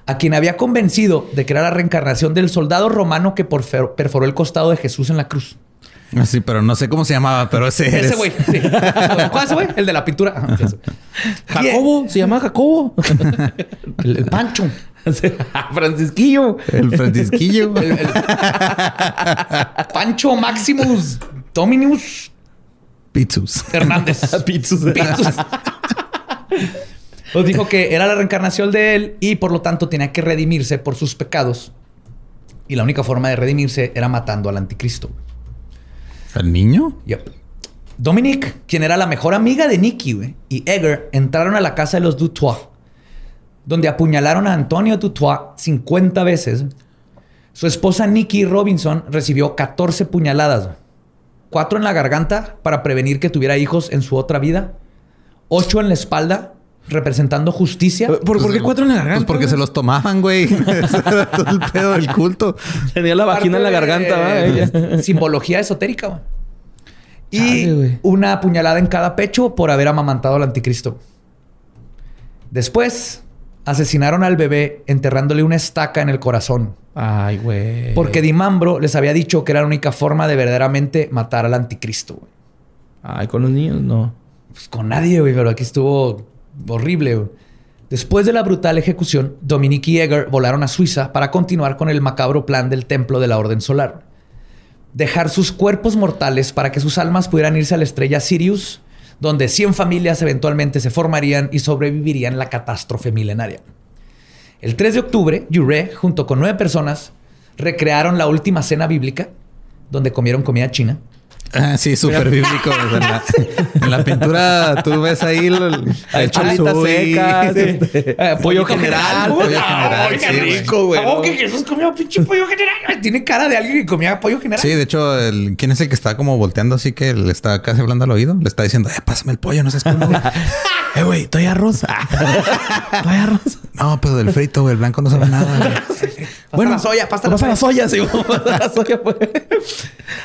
a quien había convencido de que era la reencarnación del soldado romano que perforó el costado de Jesús en la cruz. Ah, Sí, pero no sé cómo se llamaba, pero ese eres. Ese güey, sí. ¿Cuál es ese güey? El de la pintura. Ajá, ese. Jacobo, se llama Jacobo. El, el Pancho. Francisquillo. El Francisquillo. El- el- Pancho Maximus Dominus Pizzus. Hernández. Pizzus. Pizzus. Nos dijo que era la reencarnación de él y por lo tanto tenía que redimirse por sus pecados. Y la única forma de redimirse era matando al anticristo. ¿El niño? Yep. Dominique, quien era la mejor amiga de Nicky y Egger, entraron a la casa de los Dutois, donde apuñalaron a Antonio Dutois 50 veces. Su esposa Nicky Robinson recibió 14 puñaladas. Cuatro en la garganta para prevenir que tuviera hijos en su otra vida, ocho en la espalda representando justicia. ¿Por, por qué cuatro en la garganta? Pues porque se los tomaban, güey. Todo el pedo del culto. Tenía la vagina en la garganta, de- Ella. Simbología esotérica, güey. Y güey. una puñalada en cada pecho por haber amamantado al anticristo. Después, asesinaron al bebé enterrándole una estaca en el corazón. Ay, güey. Porque Dimambro les había dicho que era la única forma de verdaderamente matar al anticristo. güey. Ay, con los niños no. Pues con nadie, güey, pero aquí estuvo horrible. güey. Después de la brutal ejecución, Dominique y Egger volaron a Suiza para continuar con el macabro plan del templo de la Orden Solar. Dejar sus cuerpos mortales para que sus almas pudieran irse a la estrella Sirius, donde 100 familias eventualmente se formarían y sobrevivirían la catástrofe milenaria. El 3 de octubre, Yuré, junto con nueve personas, recrearon la última cena bíblica, donde comieron comida china. Ah, sí, súper bíblico. O sea, en, la, en la pintura tú ves ahí el, suey. secas, este, Eh, pollo general. pollo Ah, general, sí, rico, güey. ¿Cómo que Jesús comió pinche pollo general? Tiene cara de alguien que comía pollo general. Sí, de hecho, el, ¿quién es el que está como volteando así que le está casi hablando al oído? Le está diciendo, eh, pásame el pollo, no seas güey. Eh, güey, estoy arroz. Estoy arroz. No, pero del frito, güey, el blanco no sabe nada. güey. Pasta la soya, pasta la Pasa la soya. soya, sí. la soya, pues.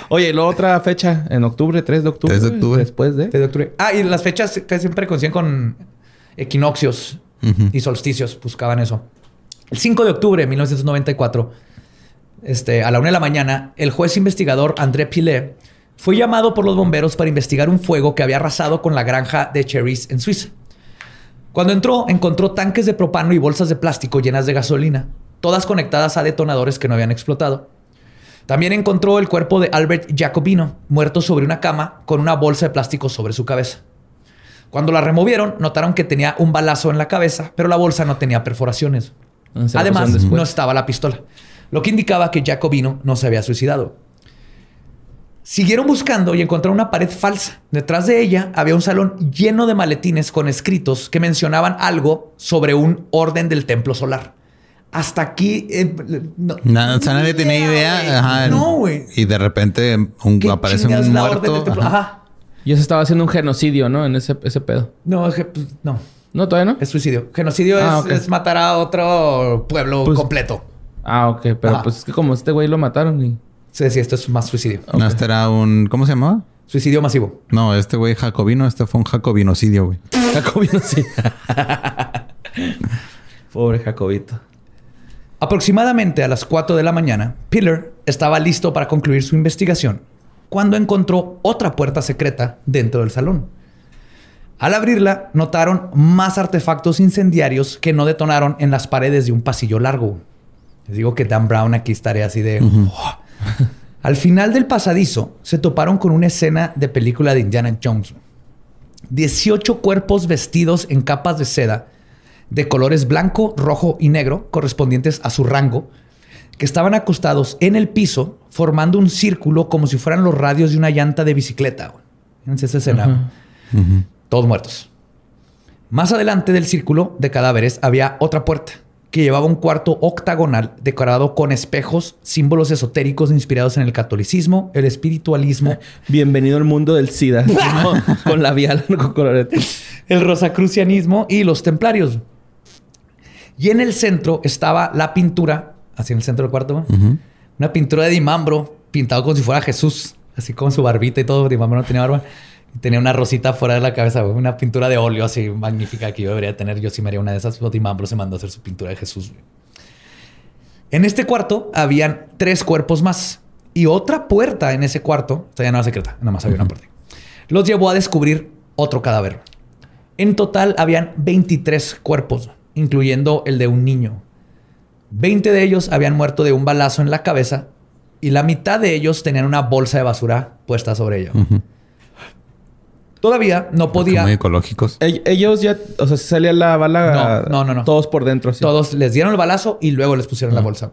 Oye, y luego otra fecha en octubre, 3 de octubre. 3 de octubre. Después de. 3 de octubre. Ah, y las fechas que siempre coinciden con equinoccios Ujú. y solsticios. Buscaban eso. El 5 de octubre de 1994, este, a la una de la mañana, el juez investigador André Pilet fue llamado por los bomberos para investigar un fuego que había arrasado con la granja de Cheris en Suiza. Cuando entró, encontró tanques de propano y bolsas de plástico llenas de gasolina, todas conectadas a detonadores que no habían explotado. También encontró el cuerpo de Albert Jacobino, muerto sobre una cama con una bolsa de plástico sobre su cabeza. Cuando la removieron, notaron que tenía un balazo en la cabeza, pero la bolsa no tenía perforaciones. Ah, Además, no estaba la pistola, lo que indicaba que Jacobino no se había suicidado. Siguieron buscando y encontraron una pared falsa. Detrás de ella había un salón lleno de maletines con escritos que mencionaban algo sobre un orden del templo solar. Hasta aquí... eh, no, Nada, o sea, nadie tenía idea. Ajá, No, güey. Y de repente un- ¿Qué aparece un muerto. Ajá. Ajá. Y se estaba haciendo un genocidio, ¿no? En ese, ese pedo. No, es que, pues, no. No, todavía no. Es suicidio. Genocidio Ah, es, es matar a otro pueblo Pues- completo. Ah, ok. Pero Ajá. pues es que como este güey lo mataron y... Sí, sí, esto es más suicidio. No, este era un. ¿Cómo se llamaba? Suicidio masivo. No, este güey jacobino, este fue un jacobinocidio, güey. Jacobino, sí. Pobre Jacobito. Aproximadamente a las 4 de la mañana, Pillar estaba listo para concluir su investigación cuando encontró otra puerta secreta dentro del salón. Al abrirla, notaron más artefactos incendiarios que no detonaron en las paredes de un pasillo largo. Les digo que Dan Brown aquí estaría así de... "Oh". Al final del pasadizo, se toparon con una escena de película de Indiana Jones. 18 cuerpos vestidos en capas de seda de colores blanco, rojo y negro, correspondientes a su rango, que estaban acostados en el piso, formando un círculo como si fueran los radios de una llanta de bicicleta. Fíjense esa escena. Todos muertos. Más adelante del círculo de cadáveres había otra puerta que llevaba un cuarto octagonal decorado con espejos, símbolos esotéricos inspirados en el catolicismo, el espiritualismo, Bienvenido al mundo del SIDA. con, con labial, con colorete. el rosacrucianismo y los templarios. Y en el centro estaba la pintura, así en el centro del cuarto, una pintura de Dimambro pintado como si fuera Jesús, así con su barbita y todo. Dimambro no tenía barba. Tenía una rosita fuera de la cabeza, güey, una pintura de óleo así magnífica que yo debería tener. Yo sí me haría una de esas. pero Dimambro se mandó a hacer su pintura de Jesús. güey. En este cuarto habían tres cuerpos más y otra puerta en ese cuarto. O sea, ya no era secreta, nada más había una puerta. Los llevó a descubrir otro cadáver. En total habían 23 cuerpos, incluyendo el de un niño. 20 de ellos habían muerto de un balazo en la cabeza y la mitad de ellos tenían una bolsa de basura puesta sobre ellos. Todavía no podía. Muy ecológicos. Ell- Ellos ya, o sea, salía la bala. No, no, no, no. Todos por dentro, sí. Todos les dieron el balazo y luego les pusieron la bolsa.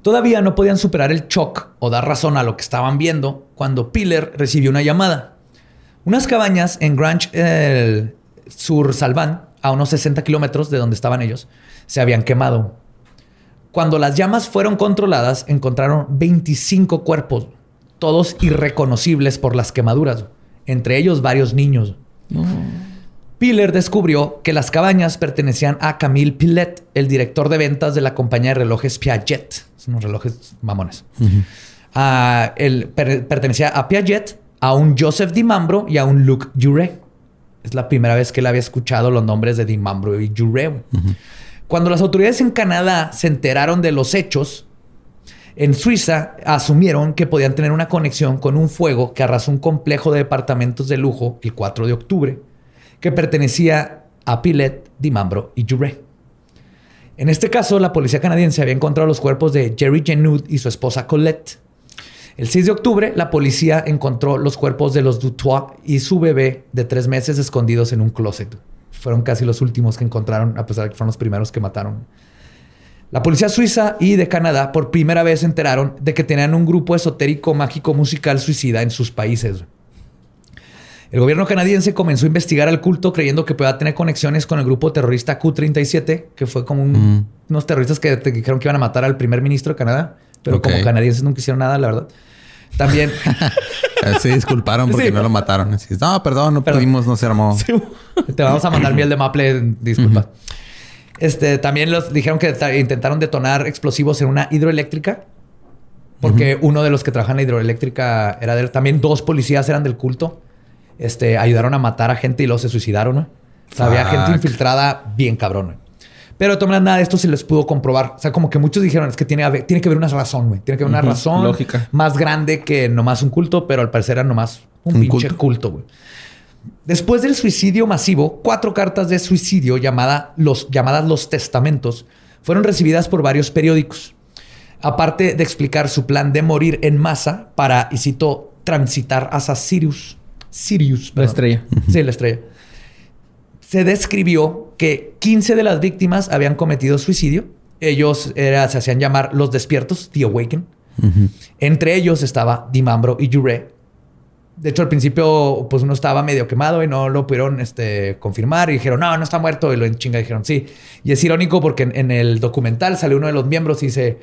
Todavía no podían superar el shock o dar razón a lo que estaban viendo cuando Piller recibió una llamada. Unas cabañas en Grange el Sur Salván, a unos 60 kilómetros de donde estaban ellos, se habían quemado. Cuando las llamas fueron controladas, encontraron 25 cuerpos, todos irreconocibles por las quemaduras, entre ellos varios niños. Piller descubrió que las cabañas pertenecían a Camille Pillet, el director de ventas de la compañía de relojes Piaget. Son unos relojes mamones. Ah, él per- pertenecía a Piaget, a un Joseph Dimambro y a un Luc Jure. Es la primera vez que él había escuchado los nombres de Dimambro y Jure. Cuando las autoridades en Canadá se enteraron de los hechos, en Suiza asumieron que podían tener una conexión con un fuego que arrasó un complejo de departamentos de lujo el 4 de octubre, que pertenecía a Pilet, Dimambro y Jure. En este caso, la policía canadiense había encontrado los cuerpos de Jerry Genud y su esposa Colette. El 6 de octubre, la policía encontró los cuerpos de los Dutois y su bebé de tres meses escondidos en un closet. Fueron casi los últimos que encontraron, a pesar de que fueron los primeros que mataron. La policía suiza y de Canadá por primera vez se enteraron de que tenían un grupo esotérico mágico musical suicida en sus países. El gobierno canadiense comenzó a investigar al culto creyendo que podía tener conexiones con el grupo terrorista Q-37, que fue como un- unos terroristas que dijeron que iban a matar al primer ministro de Canadá, pero como canadienses nunca hicieron nada, la verdad. También Eh, Se disculparon porque Sí. no lo mataron. Así, no, perdón, no Perdón. pudimos, no se armó. te vamos a mandar miel de maple, disculpa. Este, también los dijeron que ta- intentaron detonar explosivos en una hidroeléctrica. Porque uno de los que trabajan en la hidroeléctrica era de. También dos policías eran del culto. Este, ayudaron a matar a gente y luego se suicidaron. ¿no? O sea, había gente infiltrada bien cabrón. ¿no? Pero de todas maneras, nada de esto se les pudo comprobar. O sea, como que muchos dijeron, es que tiene, tiene que haber una razón, güey. Tiene que haber una razón lógica. más grande que nomás un culto, pero al parecer era nomás un, Un pinche culto. culto, güey. Después del suicidio masivo, cuatro cartas de suicidio llamada los, llamadas los testamentos fueron recibidas por varios periódicos. Aparte de explicar su plan de morir en masa para, y cito, transitar hacia Sirius. Sirius. La perdón. estrella. Sí, la estrella. Se describió que 15 de las víctimas habían cometido suicidio. Ellos era- se hacían llamar los despiertos, The Awaken. Entre ellos estaba Dimambro y Jure. De hecho, al principio, pues uno estaba medio quemado y no lo pudieron este, confirmar. Y dijeron, no, no está muerto. Y lo en chinga dijeron, sí. Y es irónico porque en, en el documental sale uno de los miembros y dice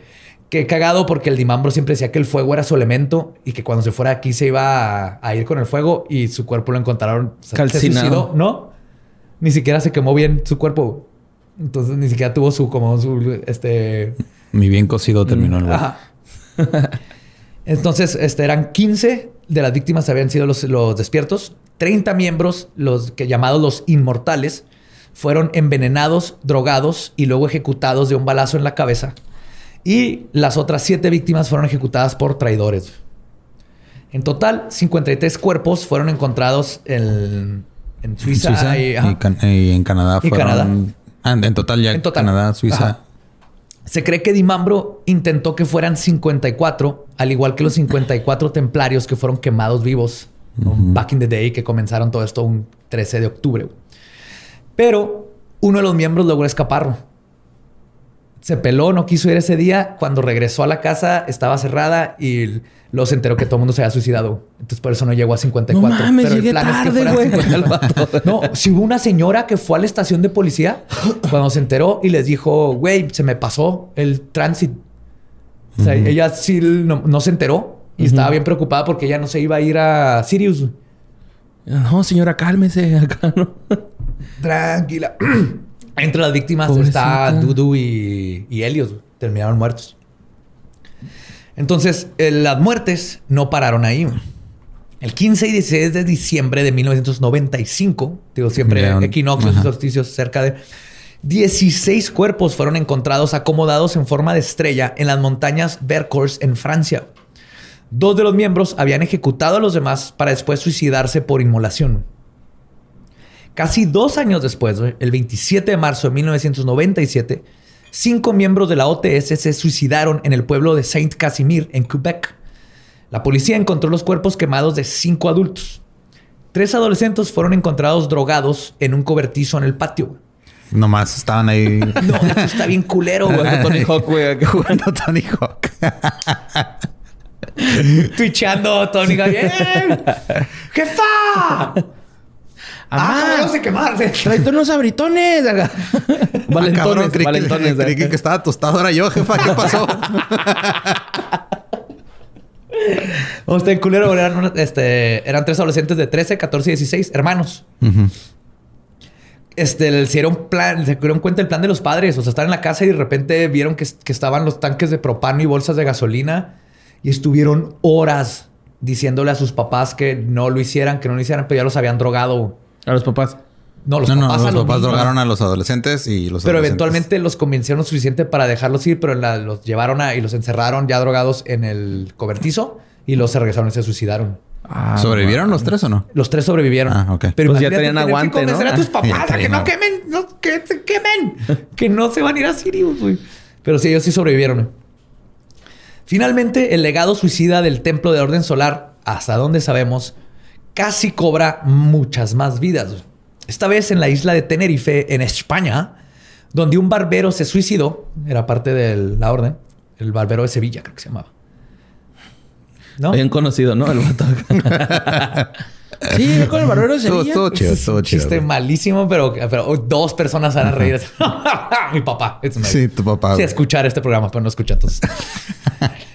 que cagado porque el Dimambro siempre decía que el fuego era su elemento y que cuando se fuera aquí se iba a, a ir con el fuego y su cuerpo lo encontraron se Calcinado. suicidó. No, ni siquiera se quemó bien su cuerpo. Entonces ni siquiera tuvo su, como su, este, Mi bien cocido terminó el. Ajá. Entonces, este, eran 15 de las víctimas habían sido los, los despiertos. 30 miembros, los que llamados los inmortales, fueron envenenados, drogados y luego ejecutados de un balazo en la cabeza. Y las otras siete víctimas fueron ejecutadas por traidores. En total, 53 cuerpos fueron encontrados en, en Suiza, En Suiza y, y, ajá. Can- y en Canadá Y fueron... Canadá. En total ya En total. Canadá, Suiza. Ajá. Se cree que Dimambro intentó que fueran 54, al igual que los 54 templarios que fueron quemados vivos back in the day, que comenzaron todo esto un 13 de octubre. Pero uno de los miembros logró escapar. Se peló, no quiso ir ese día. Cuando regresó a la casa, estaba cerrada y luego se enteró que todo el mundo se había suicidado. Entonces, por eso no llegó a 54. No mames, Pero el llegué es que tarde, fueran güey. 50 el vato. No, si hubo una señora que fue a la estación de policía cuando se enteró y les dijo, güey, se me pasó el tránsito. O sea, ella sí no, no se enteró y estaba bien preocupada porque ella no se iba a ir a Sirius. No, señora, cálmese acá, ¿no? Tranquila. Entre las víctimas Pobrecita. está Dudu y, y Helios. Terminaron muertos. Entonces, eh, las muertes no pararon ahí. El 15 y 16 de diciembre de 1995, digo siempre equinoccios y solsticios cerca de 16 cuerpos fueron encontrados acomodados en forma de estrella en las montañas Vercors en Francia. Dos de los miembros habían ejecutado a los demás para después suicidarse por inmolación. Casi dos años después, el 27 de marzo de 1997, cinco miembros de la OTS se suicidaron en el pueblo de Saint Casimir, en Quebec. La policía encontró los cuerpos quemados de cinco adultos. Tres adolescentes fueron encontrados drogados en un cobertizo en el patio. Nomás estaban ahí No, esto está bien culero, güey. Tony Hawk, güey. jugando Tony Hawk. Twitchando, Tony Gabriel. ¡Jefa! ¡Ah, vamos a quemarse! Tráete unos abritones. acá. Ah, valentones, cabrón, creí, valentones. que, creí que, estaba tostado era yo, jefa. ¿Qué pasó? Bien culero. Eran, una- este, eran tres adolescentes de 13, 14 y 16, hermanos. Este, se dieron plan, se dieron cuenta del plan de los padres. O sea, estaban en la casa y de repente vieron que, que estaban los tanques de propano y bolsas de gasolina. Y estuvieron horas diciéndole a sus papás que no lo hicieran, que no lo hicieran, pero ya los habían drogado. A los papás. No, los no, no, papás los a los papás niños. drogaron a los adolescentes y los Pero adolescentes- eventualmente los convencieron lo suficiente para dejarlos ir, pero la- los llevaron a, y los encerraron ya drogados en el cobertizo y los se regresaron y se suicidaron. Ah, ¿Sobrevivieron no los tres o no? Los tres sobrevivieron. Ah, ok. Pero Pues ya tenían tener que aguante, ¿no? convencer a tus papás a que no aguante. quemen, no, que se quemen, que no se van a ir a Sirius, güey. Pero sí, ellos sí sobrevivieron. Finalmente, el legado suicida del templo de orden solar, hasta donde sabemos, casi cobra muchas más vidas. Esta vez en la isla de Tenerife, en España, donde un barbero se suicidó, era parte de la orden, el barbero de Sevilla, creo que se llamaba. ¿No? Bien conocido, ¿no? El sí, con el barbero de Sevilla. estuvo chido, un chido. chiste malísimo, pero, pero dos personas van a reír. Mi papá. Sí, tu papá, Sí, escuchar este programa, pero no escucha entonces.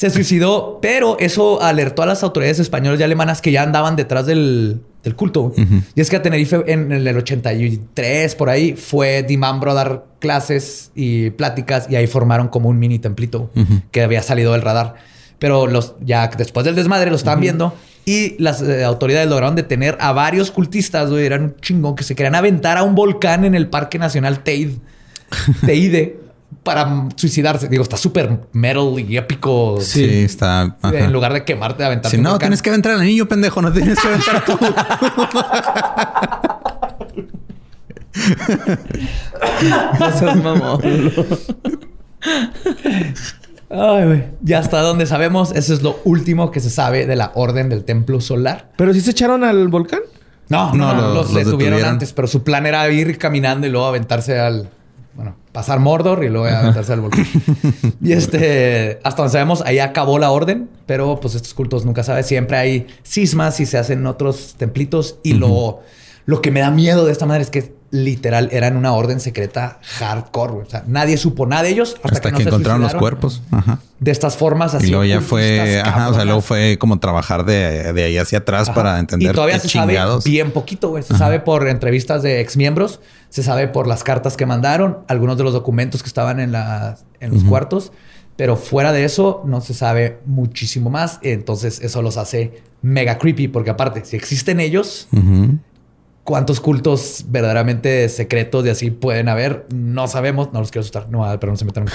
Se suicidó, pero eso alertó a las autoridades españolas y alemanas que ya andaban detrás del, del culto. Y es que a Tenerife en el 83, por ahí, fue Dimambro a dar clases y pláticas y ahí formaron como un mini templito que había salido del radar. Pero los, ya después del desmadre lo estaban viendo y las eh, autoridades lograron detener a varios cultistas, güey. Eran un chingón que se querían aventar a un volcán en el Parque Nacional Teide. Teide para suicidarse. Digo, está súper metal y épico. Sí, está. ajá. En lugar de quemarte, aventarte. Si no, volcán. tienes que aventar al niño, pendejo. No tienes que aventar tú. No seas mamón. Ay, güey. Ya hasta donde sabemos, eso es lo último que se sabe de la Orden del Templo Solar. ¿Pero sí se echaron al volcán? No, No, no, no, los- los, los detuvieron detuvieron. antes, pero su plan era ir caminando y luego aventarse al. Bueno, pasar Mordor y luego aventarse al volcán. y este, hasta donde sabemos, ahí acabó la orden, pero pues estos cultos nunca sabes. Siempre hay cismas y se hacen otros templitos. Y lo, lo que me da miedo de esta madre es que literal eran una orden secreta hardcore. güey. O sea, nadie supo nada de ellos hasta, Hasta que, no que se encontraron los cuerpos. Ajá. De estas formas así. Y luego ya ocultistas, fue, ajá, o sea, luego fue como trabajar de, de ahí hacia atrás Ajá. para entender Y todavía qué se sabe bien poquito, güey. Se sabe por entrevistas de exmiembros, se sabe por las cartas que mandaron, algunos de los documentos que estaban en, las- en los cuartos, Pero fuera de eso, no se sabe muchísimo más. Entonces, eso los hace mega creepy. Porque aparte, si existen ellos, Ujú. Cuántos cultos verdaderamente secretos y así pueden haber, no sabemos. No los quiero asustar, no, pero no se metan.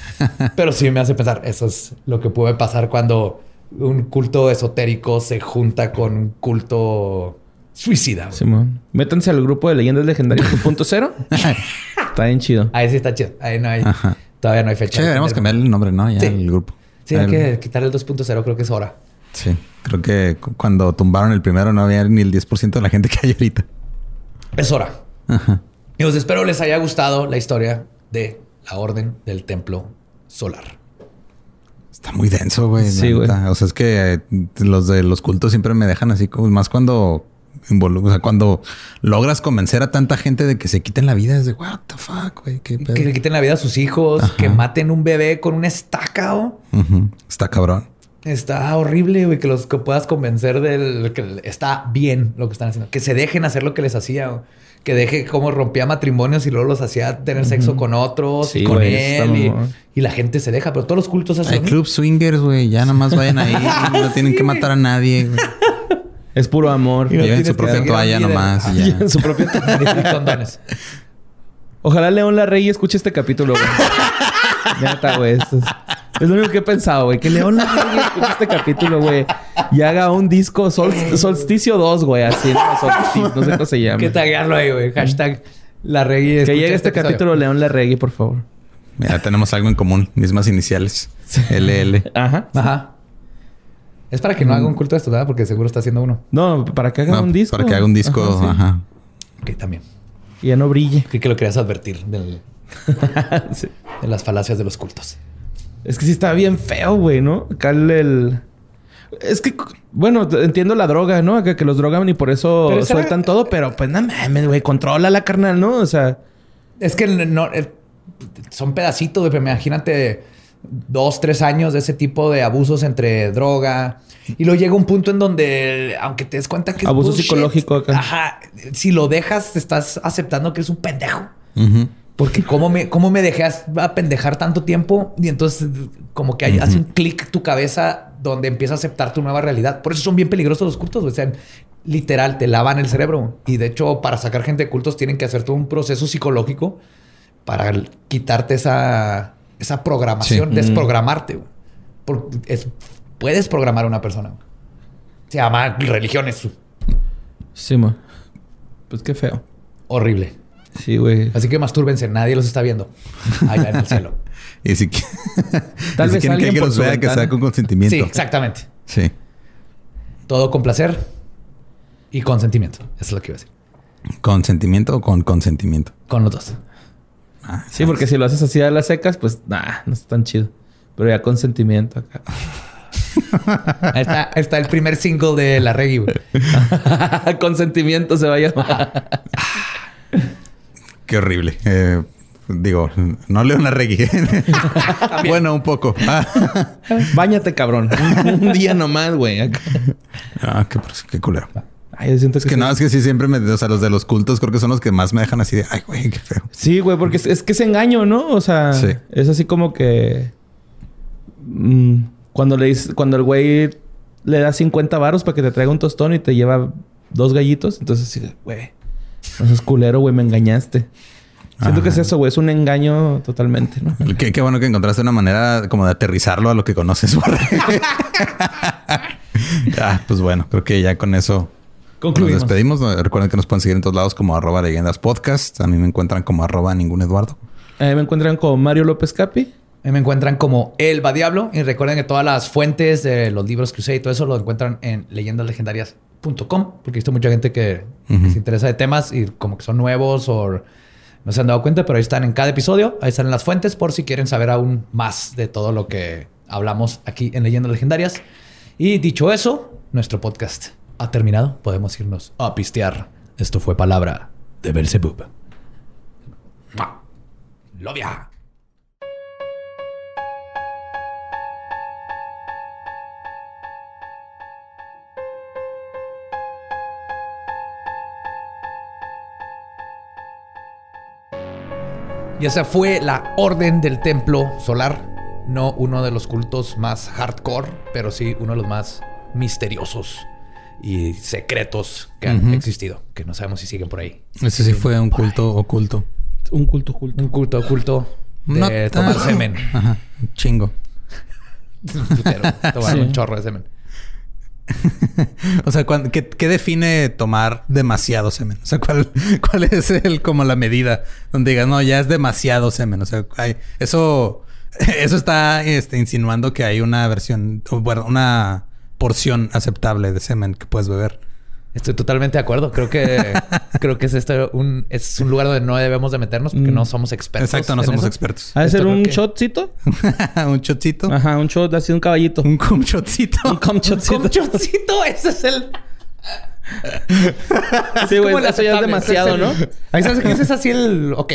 pero sí me hace pensar, eso es lo que puede pasar cuando un culto esotérico se junta con un culto suicida. güey. Simón. Métanse al grupo de leyendas legendarias 2.0. Está bien chido. Ahí sí está chido. Ahí no hay. Ajá. Todavía no hay fecha. Che, deberíamos cambiar el nombre, ¿no? Ya Sí. el grupo. Sí, hay El- que quitar el 2.0, creo que es hora. Sí. Creo que cu- cuando tumbaron el primero no había ni el 10% de la gente que hay ahorita. Es hora. Ajá. Y os espero les haya gustado la historia de la Orden del Templo Solar. Está muy denso, güey. Sí, güey. O sea, es que eh, los de los cultos siempre me dejan así como más cuando involu- o sea, cuando logras convencer a tanta gente de que se quiten la vida, es de what the fuck, güey. Qué pedo?" Que le quiten la vida a sus hijos, Ajá. que maten un bebé con una estaca. Está cabrón. Está horrible, güey, que los que puedas convencer del que está bien lo que están haciendo. Que se dejen hacer lo que les hacía. o Que deje cómo rompía matrimonios y luego los hacía tener sexo con otros Sí, y con güey, él. Y, y la gente se deja, pero todos los cultos hacen. Hay club swingers, güey. Ya nada más vayan ahí. no tienen que matar a nadie. güey. Es puro amor. Y no Lleven su propia toalla nomás y Y ya. su propio mismo. Y condones. Ojalá León Larrey escuche este capítulo, güey. Neta, güey. Esto es, es lo único que he pensado, güey. Que León escuche este capítulo, güey. Y haga un disco Sol- Solsticio 2, güey. Así, ¿no? Solsticio, no sé cómo se llama. que taguearlo ahí, güey. Hashtag la reggae. Que llegue este capítulo León Larregui, por favor. Mira, tenemos algo en común. Mismas iniciales. LL. Ajá. Ajá. Es para que no haga un culto de esto, ¿verdad? Porque seguro está haciendo uno. No, para que haga No, un disco. Para que haga un disco. Ajá, sí. Ajá. Ok, también. Y ya no brille. Que lo querías advertir del- Sí. de las falacias de los cultos. Es que sí está bien feo, güey, ¿no? Acá el... el- Es que, bueno, entiendo la droga, ¿no? Acá que los drogan y por eso Pero sueltan todo, pero pues no mames, güey, controla la carnal, ¿no? O sea, Es que no, eh, son pedacitos, güey, pero imagínate dos, tres años de ese tipo de abusos entre droga. Y luego llega un punto en donde, aunque te des cuenta que es Abuso bullshit, psicológico acá. Ajá. Si lo dejas, te estás aceptando que eres un pendejo. Ujú. Porque cómo me, cómo me dejé a pendejar tanto tiempo y entonces como que hay- hace un clic tu cabeza donde empieza a aceptar tu nueva realidad. Por eso son bien peligrosos los cultos. O sea, literal, te lavan el cerebro. Y de hecho, para sacar gente de cultos tienen que hacer todo un proceso psicológico para quitarte esa, esa programación, Sí. desprogramarte. Porque es- puedes programar a una persona. Se llama religiones. sí, ma. Pues qué feo. Horrible. Sí, güey. Así que mastúrbense, nadie los está viendo allá en el cielo. Y si, Tal y si vez quieren que alguien los vea, que sea con consentimiento. Sí, exactamente. Sí. Todo con placer y consentimiento. Eso es lo que iba a decir. ¿Consentimiento o con consentimiento? Con los dos. Ah, Sí, porque si lo haces así a las secas, pues nah, no está tan chido. Pero ya con sentimiento acá. Ahí está, ahí está el primer single de la reggae. güey. con sentimiento se va a llamar. Qué horrible. Eh, digo, no leo una reggae. bueno, un poco. Ah, Báñate, cabrón. Un día nomás, güey. Ah, qué, qué culero. Ay, yo siento Es que no, es que sí siempre me... O sea, los de los cultos creo que son los que más me dejan así de... Ay, güey, qué feo. Sí, güey, porque es, es que es engaño, ¿no? O sea, Sí. es así como que. mm, cuando le dices- cuando el güey le da 50 varos para que te traiga un tostón y te lleva dos gallitos, entonces sí, güey, no seas culero, güey, me engañaste. Siento que es eso, güey, es un engaño totalmente, ¿no? Qué, qué bueno que encontraste una manera como de aterrizarlo a lo que conoces. Ah, pues bueno, creo que ya con eso Concluimos. nos despedimos. Recuerden que nos pueden seguir en todos lados como arroba leyendas podcast. A mí me encuentran como arroba ningún Eduardo. Ahí me encuentran con Mario López Capi. Ahí me encuentran como El Va Diablo. Y recuerden que todas las fuentes de los libros que usé y todo eso lo encuentran en leyendaslegendarias.com. Porque he visto mucha gente que se interesa de temas y como que son nuevos o no se han dado cuenta, pero ahí están en cada episodio. Ahí están las fuentes por si quieren saber aún más de todo lo que hablamos aquí en Leyendas Legendarias. Y dicho eso, nuestro podcast ha terminado. Podemos irnos a pistear. Esto fue palabra de Belzebub. ¡Lovia! Y esa fue la orden del templo solar. no uno de los cultos más hardcore, pero sí uno de los más misteriosos y secretos que han existido, que no sabemos si siguen por ahí. Ese sí fue un culto oculto. Un culto culto. Un culto oculto de tomar semen. Ajá. Un chingo. Putero, tomar Sí. un chorro de semen. O sea, ¿cuán- ¿qué, qué define tomar demasiado semen? O sea, ¿cuál, cuál es el como la medida donde digas, no, ya es demasiado semen? O sea, hay, eso, eso está este, insinuando que hay una versión, bueno, una porción aceptable de semen que puedes beber. Estoy totalmente de acuerdo. Creo que creo que es este un es un lugar donde no debemos de meternos porque Mm. no somos expertos. Exacto, no somos eso. expertos. ¿Ha de ser un que- shotcito? un shotcito. Ajá, un shot, así un caballito. Un cum shotcito. Un cum Un shotcito. comchocito, ese es el Sí, güey, eso ya es demasiado, ¿no? Ahí sabes que ese es así el ok.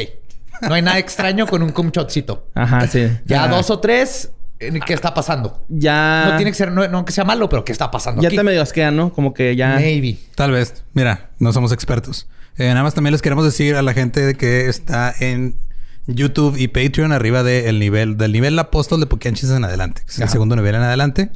No hay nada extraño con un comchocito. Ajá, sí. Ya dos o tres, ¿qué está pasando? Ya. No tiene que ser, no, no que sea malo, pero ¿qué está pasando? Ya aquí? te medio asquea, ¿no? Como que ya. Maybe. Tal vez. Mira, no somos expertos. Eh, nada más también les queremos decir a la gente de que está en YouTube y Patreon arriba del nivel, del nivel apóstol de Pokéanchis en adelante. que es el Ajá. segundo nivel en adelante.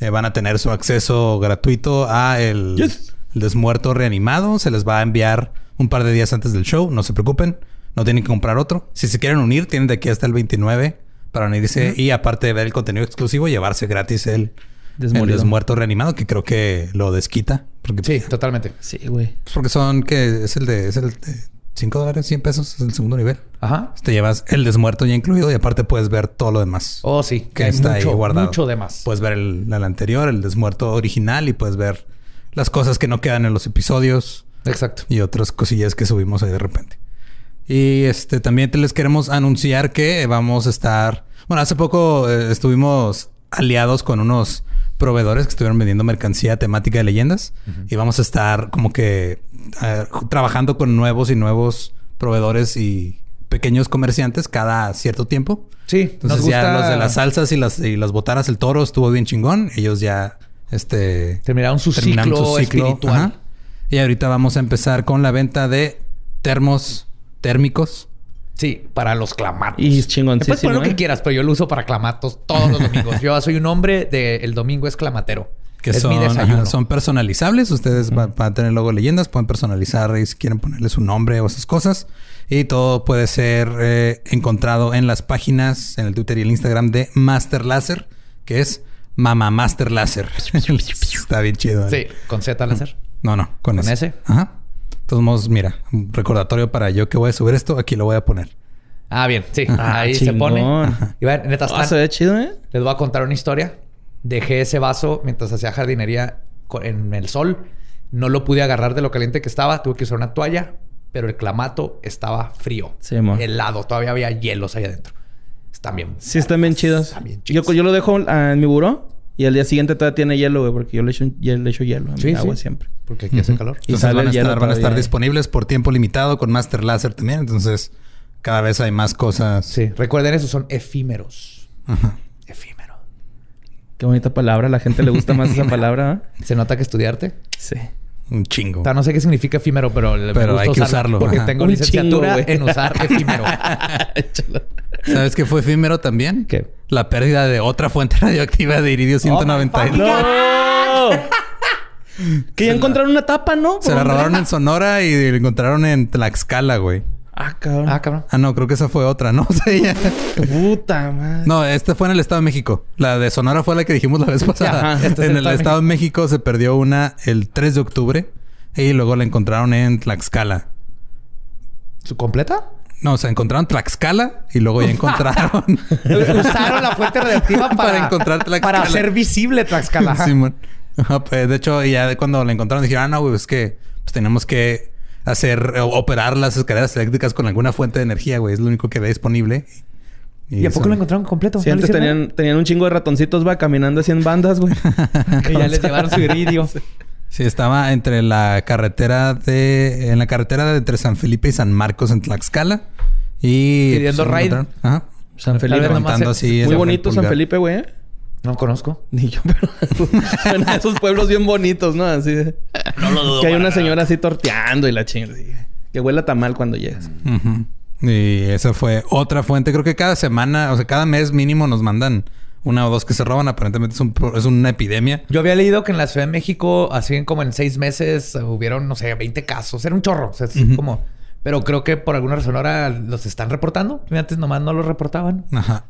Eh, van a tener su acceso gratuito a el, Yes. el desmuerto reanimado. Se les va a enviar un par de días antes del show. No se preocupen. No tienen que comprar otro. Si se quieren unir, tienen de aquí hasta el 29 para unirse. Y aparte de ver el contenido exclusivo, llevarse gratis el, el desmuerto reanimado, que creo que lo desquita. Porque Sí, totalmente. Sí, güey. pues porque son que es el de es el de 5 dólares, 100 pesos, es el segundo nivel. Ajá. Te llevas el desmuerto ya incluido y aparte puedes ver todo lo demás. Oh, sí. que hay está mucho, ahí guardado. Mucho de más. Puedes ver el, el anterior, el desmuerto original y puedes ver las cosas que no quedan en los episodios Exacto. y otras cosillas que subimos ahí de repente. Y este también te les queremos anunciar que vamos a estar. Bueno, hace poco eh, estuvimos aliados con unos proveedores que estuvieron vendiendo mercancía temática de leyendas y vamos a estar como que eh, trabajando con nuevos y nuevos proveedores y pequeños comerciantes cada cierto tiempo. Sí, Entonces nos ya los de las salsas y las, y las botanas, el toro estuvo bien chingón. Ellos ya este Terminaron su terminaron ciclo espiritual. Ajá. Y ahorita vamos a empezar con la venta de termos térmicos. Sí, para los clamatos. Y es Puedes chingoncísimo. poner lo que quieras, pero yo lo uso para clamatos todos los domingos. yo soy un hombre de el domingo es clamatero. Que es son, mi desayuno. ajá, son personalizables. Ustedes va- van a tener logo leyendas. Pueden personalizar y si quieren ponerle su nombre o esas cosas. Y todo puede ser eh, encontrado en las páginas, en el Twitter y el Instagram de Master Láser, que es Mama Master Láser. Está bien chido. ¿eh? Sí, con Z láser. No, no, con, ¿Con ese. ese? Ajá. De todos modos, mira, un recordatorio para yo que voy a subir esto, aquí lo voy a poner. Ah, bien, sí. Ah, Ahí se chingón. pone. Y vean, neta, Ah, se ve chido, ¿eh? les voy a contar una historia. Dejé ese vaso mientras hacía jardinería en el sol. No lo pude agarrar de lo caliente que estaba. Tuve que usar una toalla, pero el clamato estaba frío. Sí, mo. helado. Todavía había hielos ahí adentro. Están bien. Sí, están bien chidos. Están bien Yo, chidos. yo lo dejo ah, en mi buró y al día siguiente todavía tiene hielo, güey, porque yo le echo, le echo hielo a mi Sí, agua sí. siempre. Porque aquí hace calor. Y Entonces sale van a estar, van a estar todavía. disponibles por tiempo limitado con Master Láser también. Entonces, cada vez hay más cosas. Sí, recuerden eso, son efímeros. Ajá. Efímero. Qué bonita palabra. A la gente le gusta más esa palabra, ¿eh? ¿Se nota que estudiarte? Sí. Un chingo. O sea, no sé qué significa efímero, pero, le- me Pero gusta hay que usarlo usarlo, Porque ajá. tengo Un licenciatura chingo, güey. en usar efímero. ¿Sabes qué fue efímero también? ¿Qué? La pérdida de otra fuente radioactiva de iridio 192. ¡No! que ya encontraron una tapa, ¿no? Se la ¿Por robaron en Sonora y la encontraron en Tlaxcala, güey. Ah, cabrón. ah, cabrón. Ah, no, creo que esa fue otra, ¿no? O sea, ya- Puta madre. No, esta fue en el Estado de México. La de Sonora fue la que dijimos la vez pasada. Ajá, este es en el el Estado de Estado de México se perdió una el 3 de octubre y luego la encontraron en Tlaxcala. ¿Su completa? No, o sea, encontraron Tlaxcala y luego ya encontraron. Usaron la fuente radioactiva para, Para encontrar Tlaxcala. Para hacer visible Tlaxcala. Ajá, pues, de hecho, ya cuando la encontraron dijeron, ah, no, güey, es que pues, tenemos que hacer, o- operar las escaleras eléctricas con alguna fuente de energía, güey. Es lo único que ve disponible. ¿Y a poco son- lo encontraron completo? Sí, ¿No le antes tenían, tenían un chingo de ratoncitos, va, caminando así en bandas, güey. Y ya les llevaron su iridio. Sí, estaba entre la carretera de... En la carretera de entre San Felipe y San Marcos en Tlaxcala. Y... Pidiendo lo ride. encontraron. Ajá. San Felipe. nomás así... Muy bonito San. Felipe, güey. ¿eh? No conozco. Ni yo, pero... Suena a esos pueblos bien bonitos, ¿no? Así de... No lo dudo. Que hay una señora así torteando y la chingada. Que huele a tamal cuando llegas. Y esa fue otra fuente. Creo que cada semana, o sea, cada mes mínimo nos mandan una o dos que se roban. Aparentemente es, un es una epidemia. Yo había leído que en la Ciudad de México, así como en seis meses, hubieron, no sé, 20 casos. Era un chorro. O sea, es como... Pero creo que por alguna razón ahora los están reportando. Antes nomás no los reportaban. Ajá.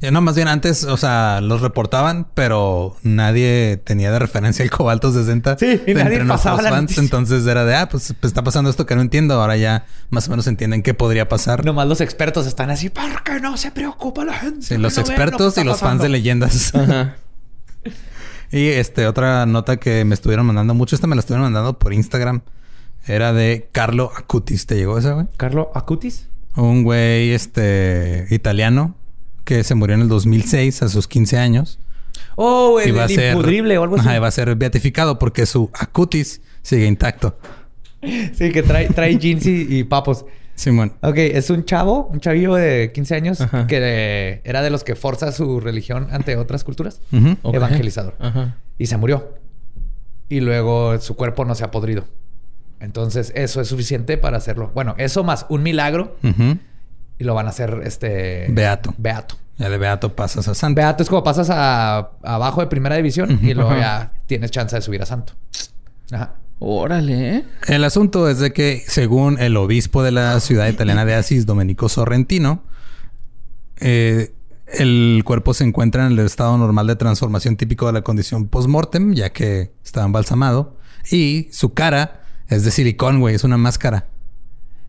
Ya no, más bien antes, o sea, los reportaban, pero nadie tenía de referencia el cobalto 60. Sí, y nadie entre nuestros fans. noticia. Entonces era de, ah, pues, pues, está pasando esto que no entiendo. Ahora ya más o menos entienden qué podría pasar. Nomás los expertos están así, ¿por qué no se preocupa la gente? Sí, los No lo expertos y los fans pasando?" de leyendas. Ajá. Y este, otra nota que me estuvieron mandando mucho, esta me la estuvieron mandando por Instagram. Era de Carlo Acutis. ¿Te llegó esa, güey? ¿Carlo Acutis? Un güey, este, italiano que se murió en el 2006 a sus 15 años. Oh, el, Iba a el ser- impudrible o algo así. Ajá, iba a ser beatificado porque su acutis sigue intacto. Sí, que trae, trae jeans y, y papos. Simón. Ok, es un chavo, un chavillo de 15 años Ajá. que eh, era de los que forza su religión ante otras culturas. Ok. Evangelizador. Ajá. Y se murió. Y luego su cuerpo no se ha podrido. Entonces, eso es suficiente para hacerlo. Bueno, eso más un milagro Ujú. Y lo van a hacer este Beato. Beato. Ya de beato pasas a santo. Beato es como pasas a abajo de primera división y luego ya tienes chance de subir a santo. Ajá. Órale, ¿eh? El asunto es de que, según el obispo de la ciudad italiana de Asís, Domenico Sorrentino, eh, el cuerpo se encuentra en el estado normal de transformación típico de la condición post-mortem, ya que estaba embalsamado. Y su cara es de silicón, güey, es una máscara.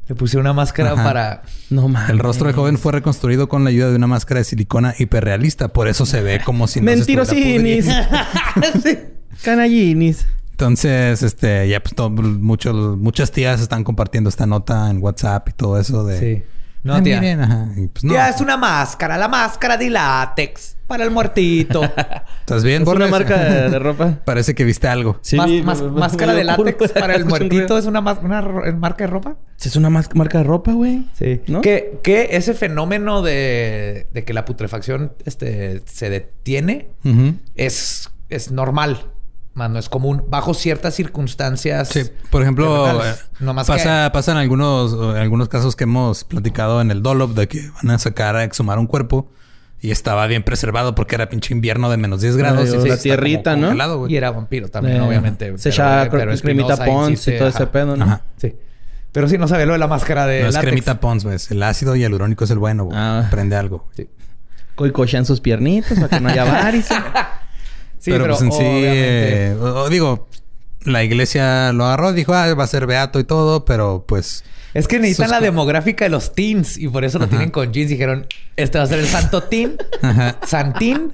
Le puse una máscara Ajá. para... No mames. El rostro del joven fue reconstruido con la ayuda de una máscara de silicona hiperrealista, por eso se ve como si no Mentirosinis. pudriendo. Canallinis. Entonces, este, ya pues todo- muchos, muchas tías están compartiendo esta nota en WhatsApp y todo eso de. Sí. No, "Ay, tía. miren", ajá. Y, pues, no. Ya es una máscara, la máscara de látex para el muertito. ¿Estás bien, Es una marca de, de ropa. Parece que viste algo. Sí, Más- vi- más- me- me- máscara me de látex para el muertito es una, mas- una ro- marca de ropa. Sí, Es una mas- marca de ropa, güey. Sí. ¿No? Que, que ese fenómeno de, de que la putrefacción este, se detiene Ujú. es, es normal. Más no es común. Bajo ciertas circunstancias. Sí, por ejemplo, eh, No más pasa, pasan algunos, eh, algunos casos que hemos platicado en el Dolop de que van a sacar a exhumar un cuerpo y estaba bien preservado porque era pinche invierno de menos 10 grados. Ay, y la tierrita, ¿no? que... Y era vampiro también, Eh, obviamente. Se echaba cre- cremita Pons y todo ese pedo, ¿no? Ajá. Sí. Pero sí, no sabía lo de la máscara de No es látex. cremita Pons, güey. es El ácido y hialurónico es el bueno, güey. Ah. Prende algo. Sí. Coicochan sus piernitas para que no haya varices. Sí, pero, pues en sí, eh, digo, la iglesia lo agarró, dijo, ah, va a ser beato y todo, pero pues. Es que necesitan sus la demográfica de los teens y por eso lo Ajá. tienen con jeans. Dijeron, este va a ser el santo teen, Ajá. Santín,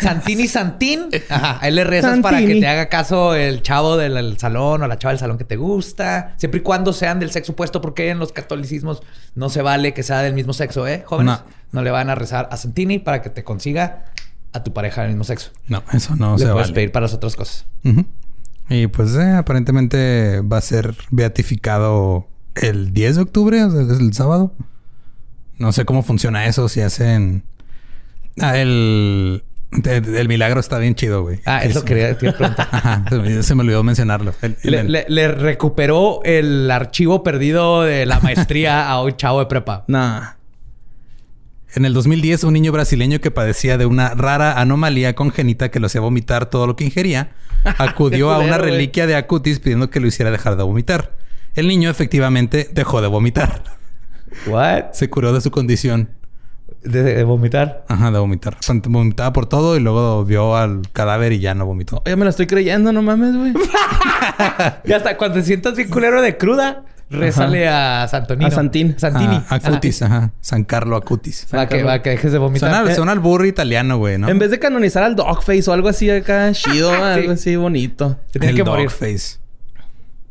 Santín y Santín. Ajá, ahí le rezas para que Santini. te haga caso el chavo del salón o la chava del salón que te gusta. Siempre y cuando sean del sexo opuesto, porque en los catolicismos no se vale que sea del mismo sexo, ¿eh? Jóvenes, No. no, le van a rezar a Santini para que te consiga a tu pareja del mismo sexo. No, eso no le se puedes vale. pedir para las otras cosas. Y pues eh, aparentemente va a ser beatificado el 10 de octubre, o sea, es el sábado. No sé cómo funciona eso, si hacen... Ah, el... El milagro está bien chido, güey. Ah, eso es- quería, te preguntar. Ajá, se me, se me olvidó mencionarlo. El- el- Le, le- le recuperó el archivo perdido de la maestría a un chavo de prepa. nah. En el 2010, un niño brasileño que padecía de una rara anomalía congénita que lo hacía vomitar todo lo que ingería, acudió a una reliquia de Acutis pidiendo que lo hiciera dejar de vomitar. El niño efectivamente dejó de vomitar. ¿What? Se curó de su condición. De, de vomitar. Ajá, de vomitar. Vomitaba por todo y luego vio al cadáver y ya no vomitó. Ya me la estoy creyendo, no mames, güey. Y hasta cuando te sientas bien culero de cruda, rézale a Santonino. A Santín. Santini. Ah, Acutis, ajá. San Carlo Acutis. Va que, va que dejes de vomitar. Suena, Eh, suena al burro italiano, güey, ¿no? En vez de canonizar al Dogface o algo así acá, chido, algo así bonito. Se tiene el que morir. Dogface.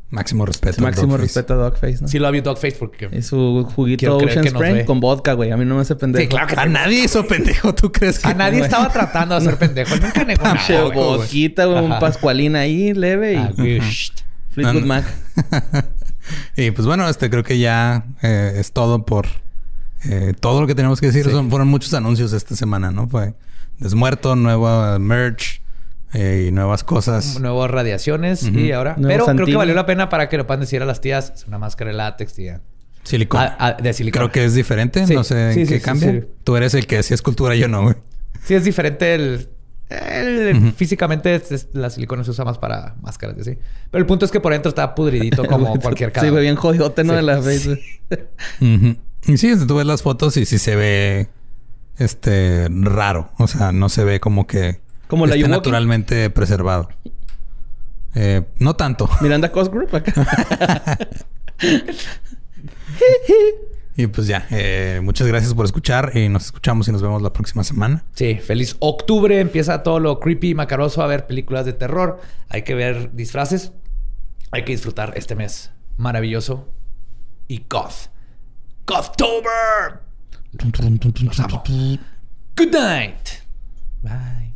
Máximo respeto. al Máximo respeto a Dogface, ¿no? Sí lo había Dogface porque... Y su juguito Ocean ve. con vodka, güey. A mí no me hace pendejo. Sí, claro que A nadie hizo pendejo, ¿tú crees que A nadie estaba tratando de hacer pendejo. Nunca negó nada. Güey. vodquita, güey. Un pascualín ahí, leve. Ah, Y güey. Fleetwood. Mac. y pues bueno, este creo que ya eh, es todo por eh, todo lo que tenemos que decir. Sí. Son, fueron muchos anuncios esta semana, ¿no? Fue Desmuerto, nueva merch eh, y nuevas cosas. Nuevas radiaciones y ahora... Nuevo Pero creo que valió la pena para que lo puedan decir a las tías. Es una máscara de látex, tía. Silicona. Ah, ah, de silicona. Creo que es diferente. Sí. No sé Sí, en sí, qué sí, cambia. sí. Tú eres el que sí escultura, yo no, güey. Sí, es diferente el... el- Físicamente es- es- la silicona se usa más para máscaras y así. Pero el punto es que por dentro está pudridito como cualquier Sí, cadáver. güey, bien jodidote, ¿no? Sí. De la face. Ujú. Y sí, tú ves las fotos y sí se ve este raro. O sea, no se ve como que Como la esté naturalmente preservado. Eh, no tanto. Miranda Cosgrove acá. Y pues ya, eh, muchas gracias por escuchar y nos escuchamos y nos vemos la próxima semana. Sí, feliz octubre. Empieza todo lo creepy y macaroso a ver películas de terror. Hay que ver disfraces. Hay que disfrutar este mes maravilloso y goth. Gothtober. Los amo. Good night. Bye.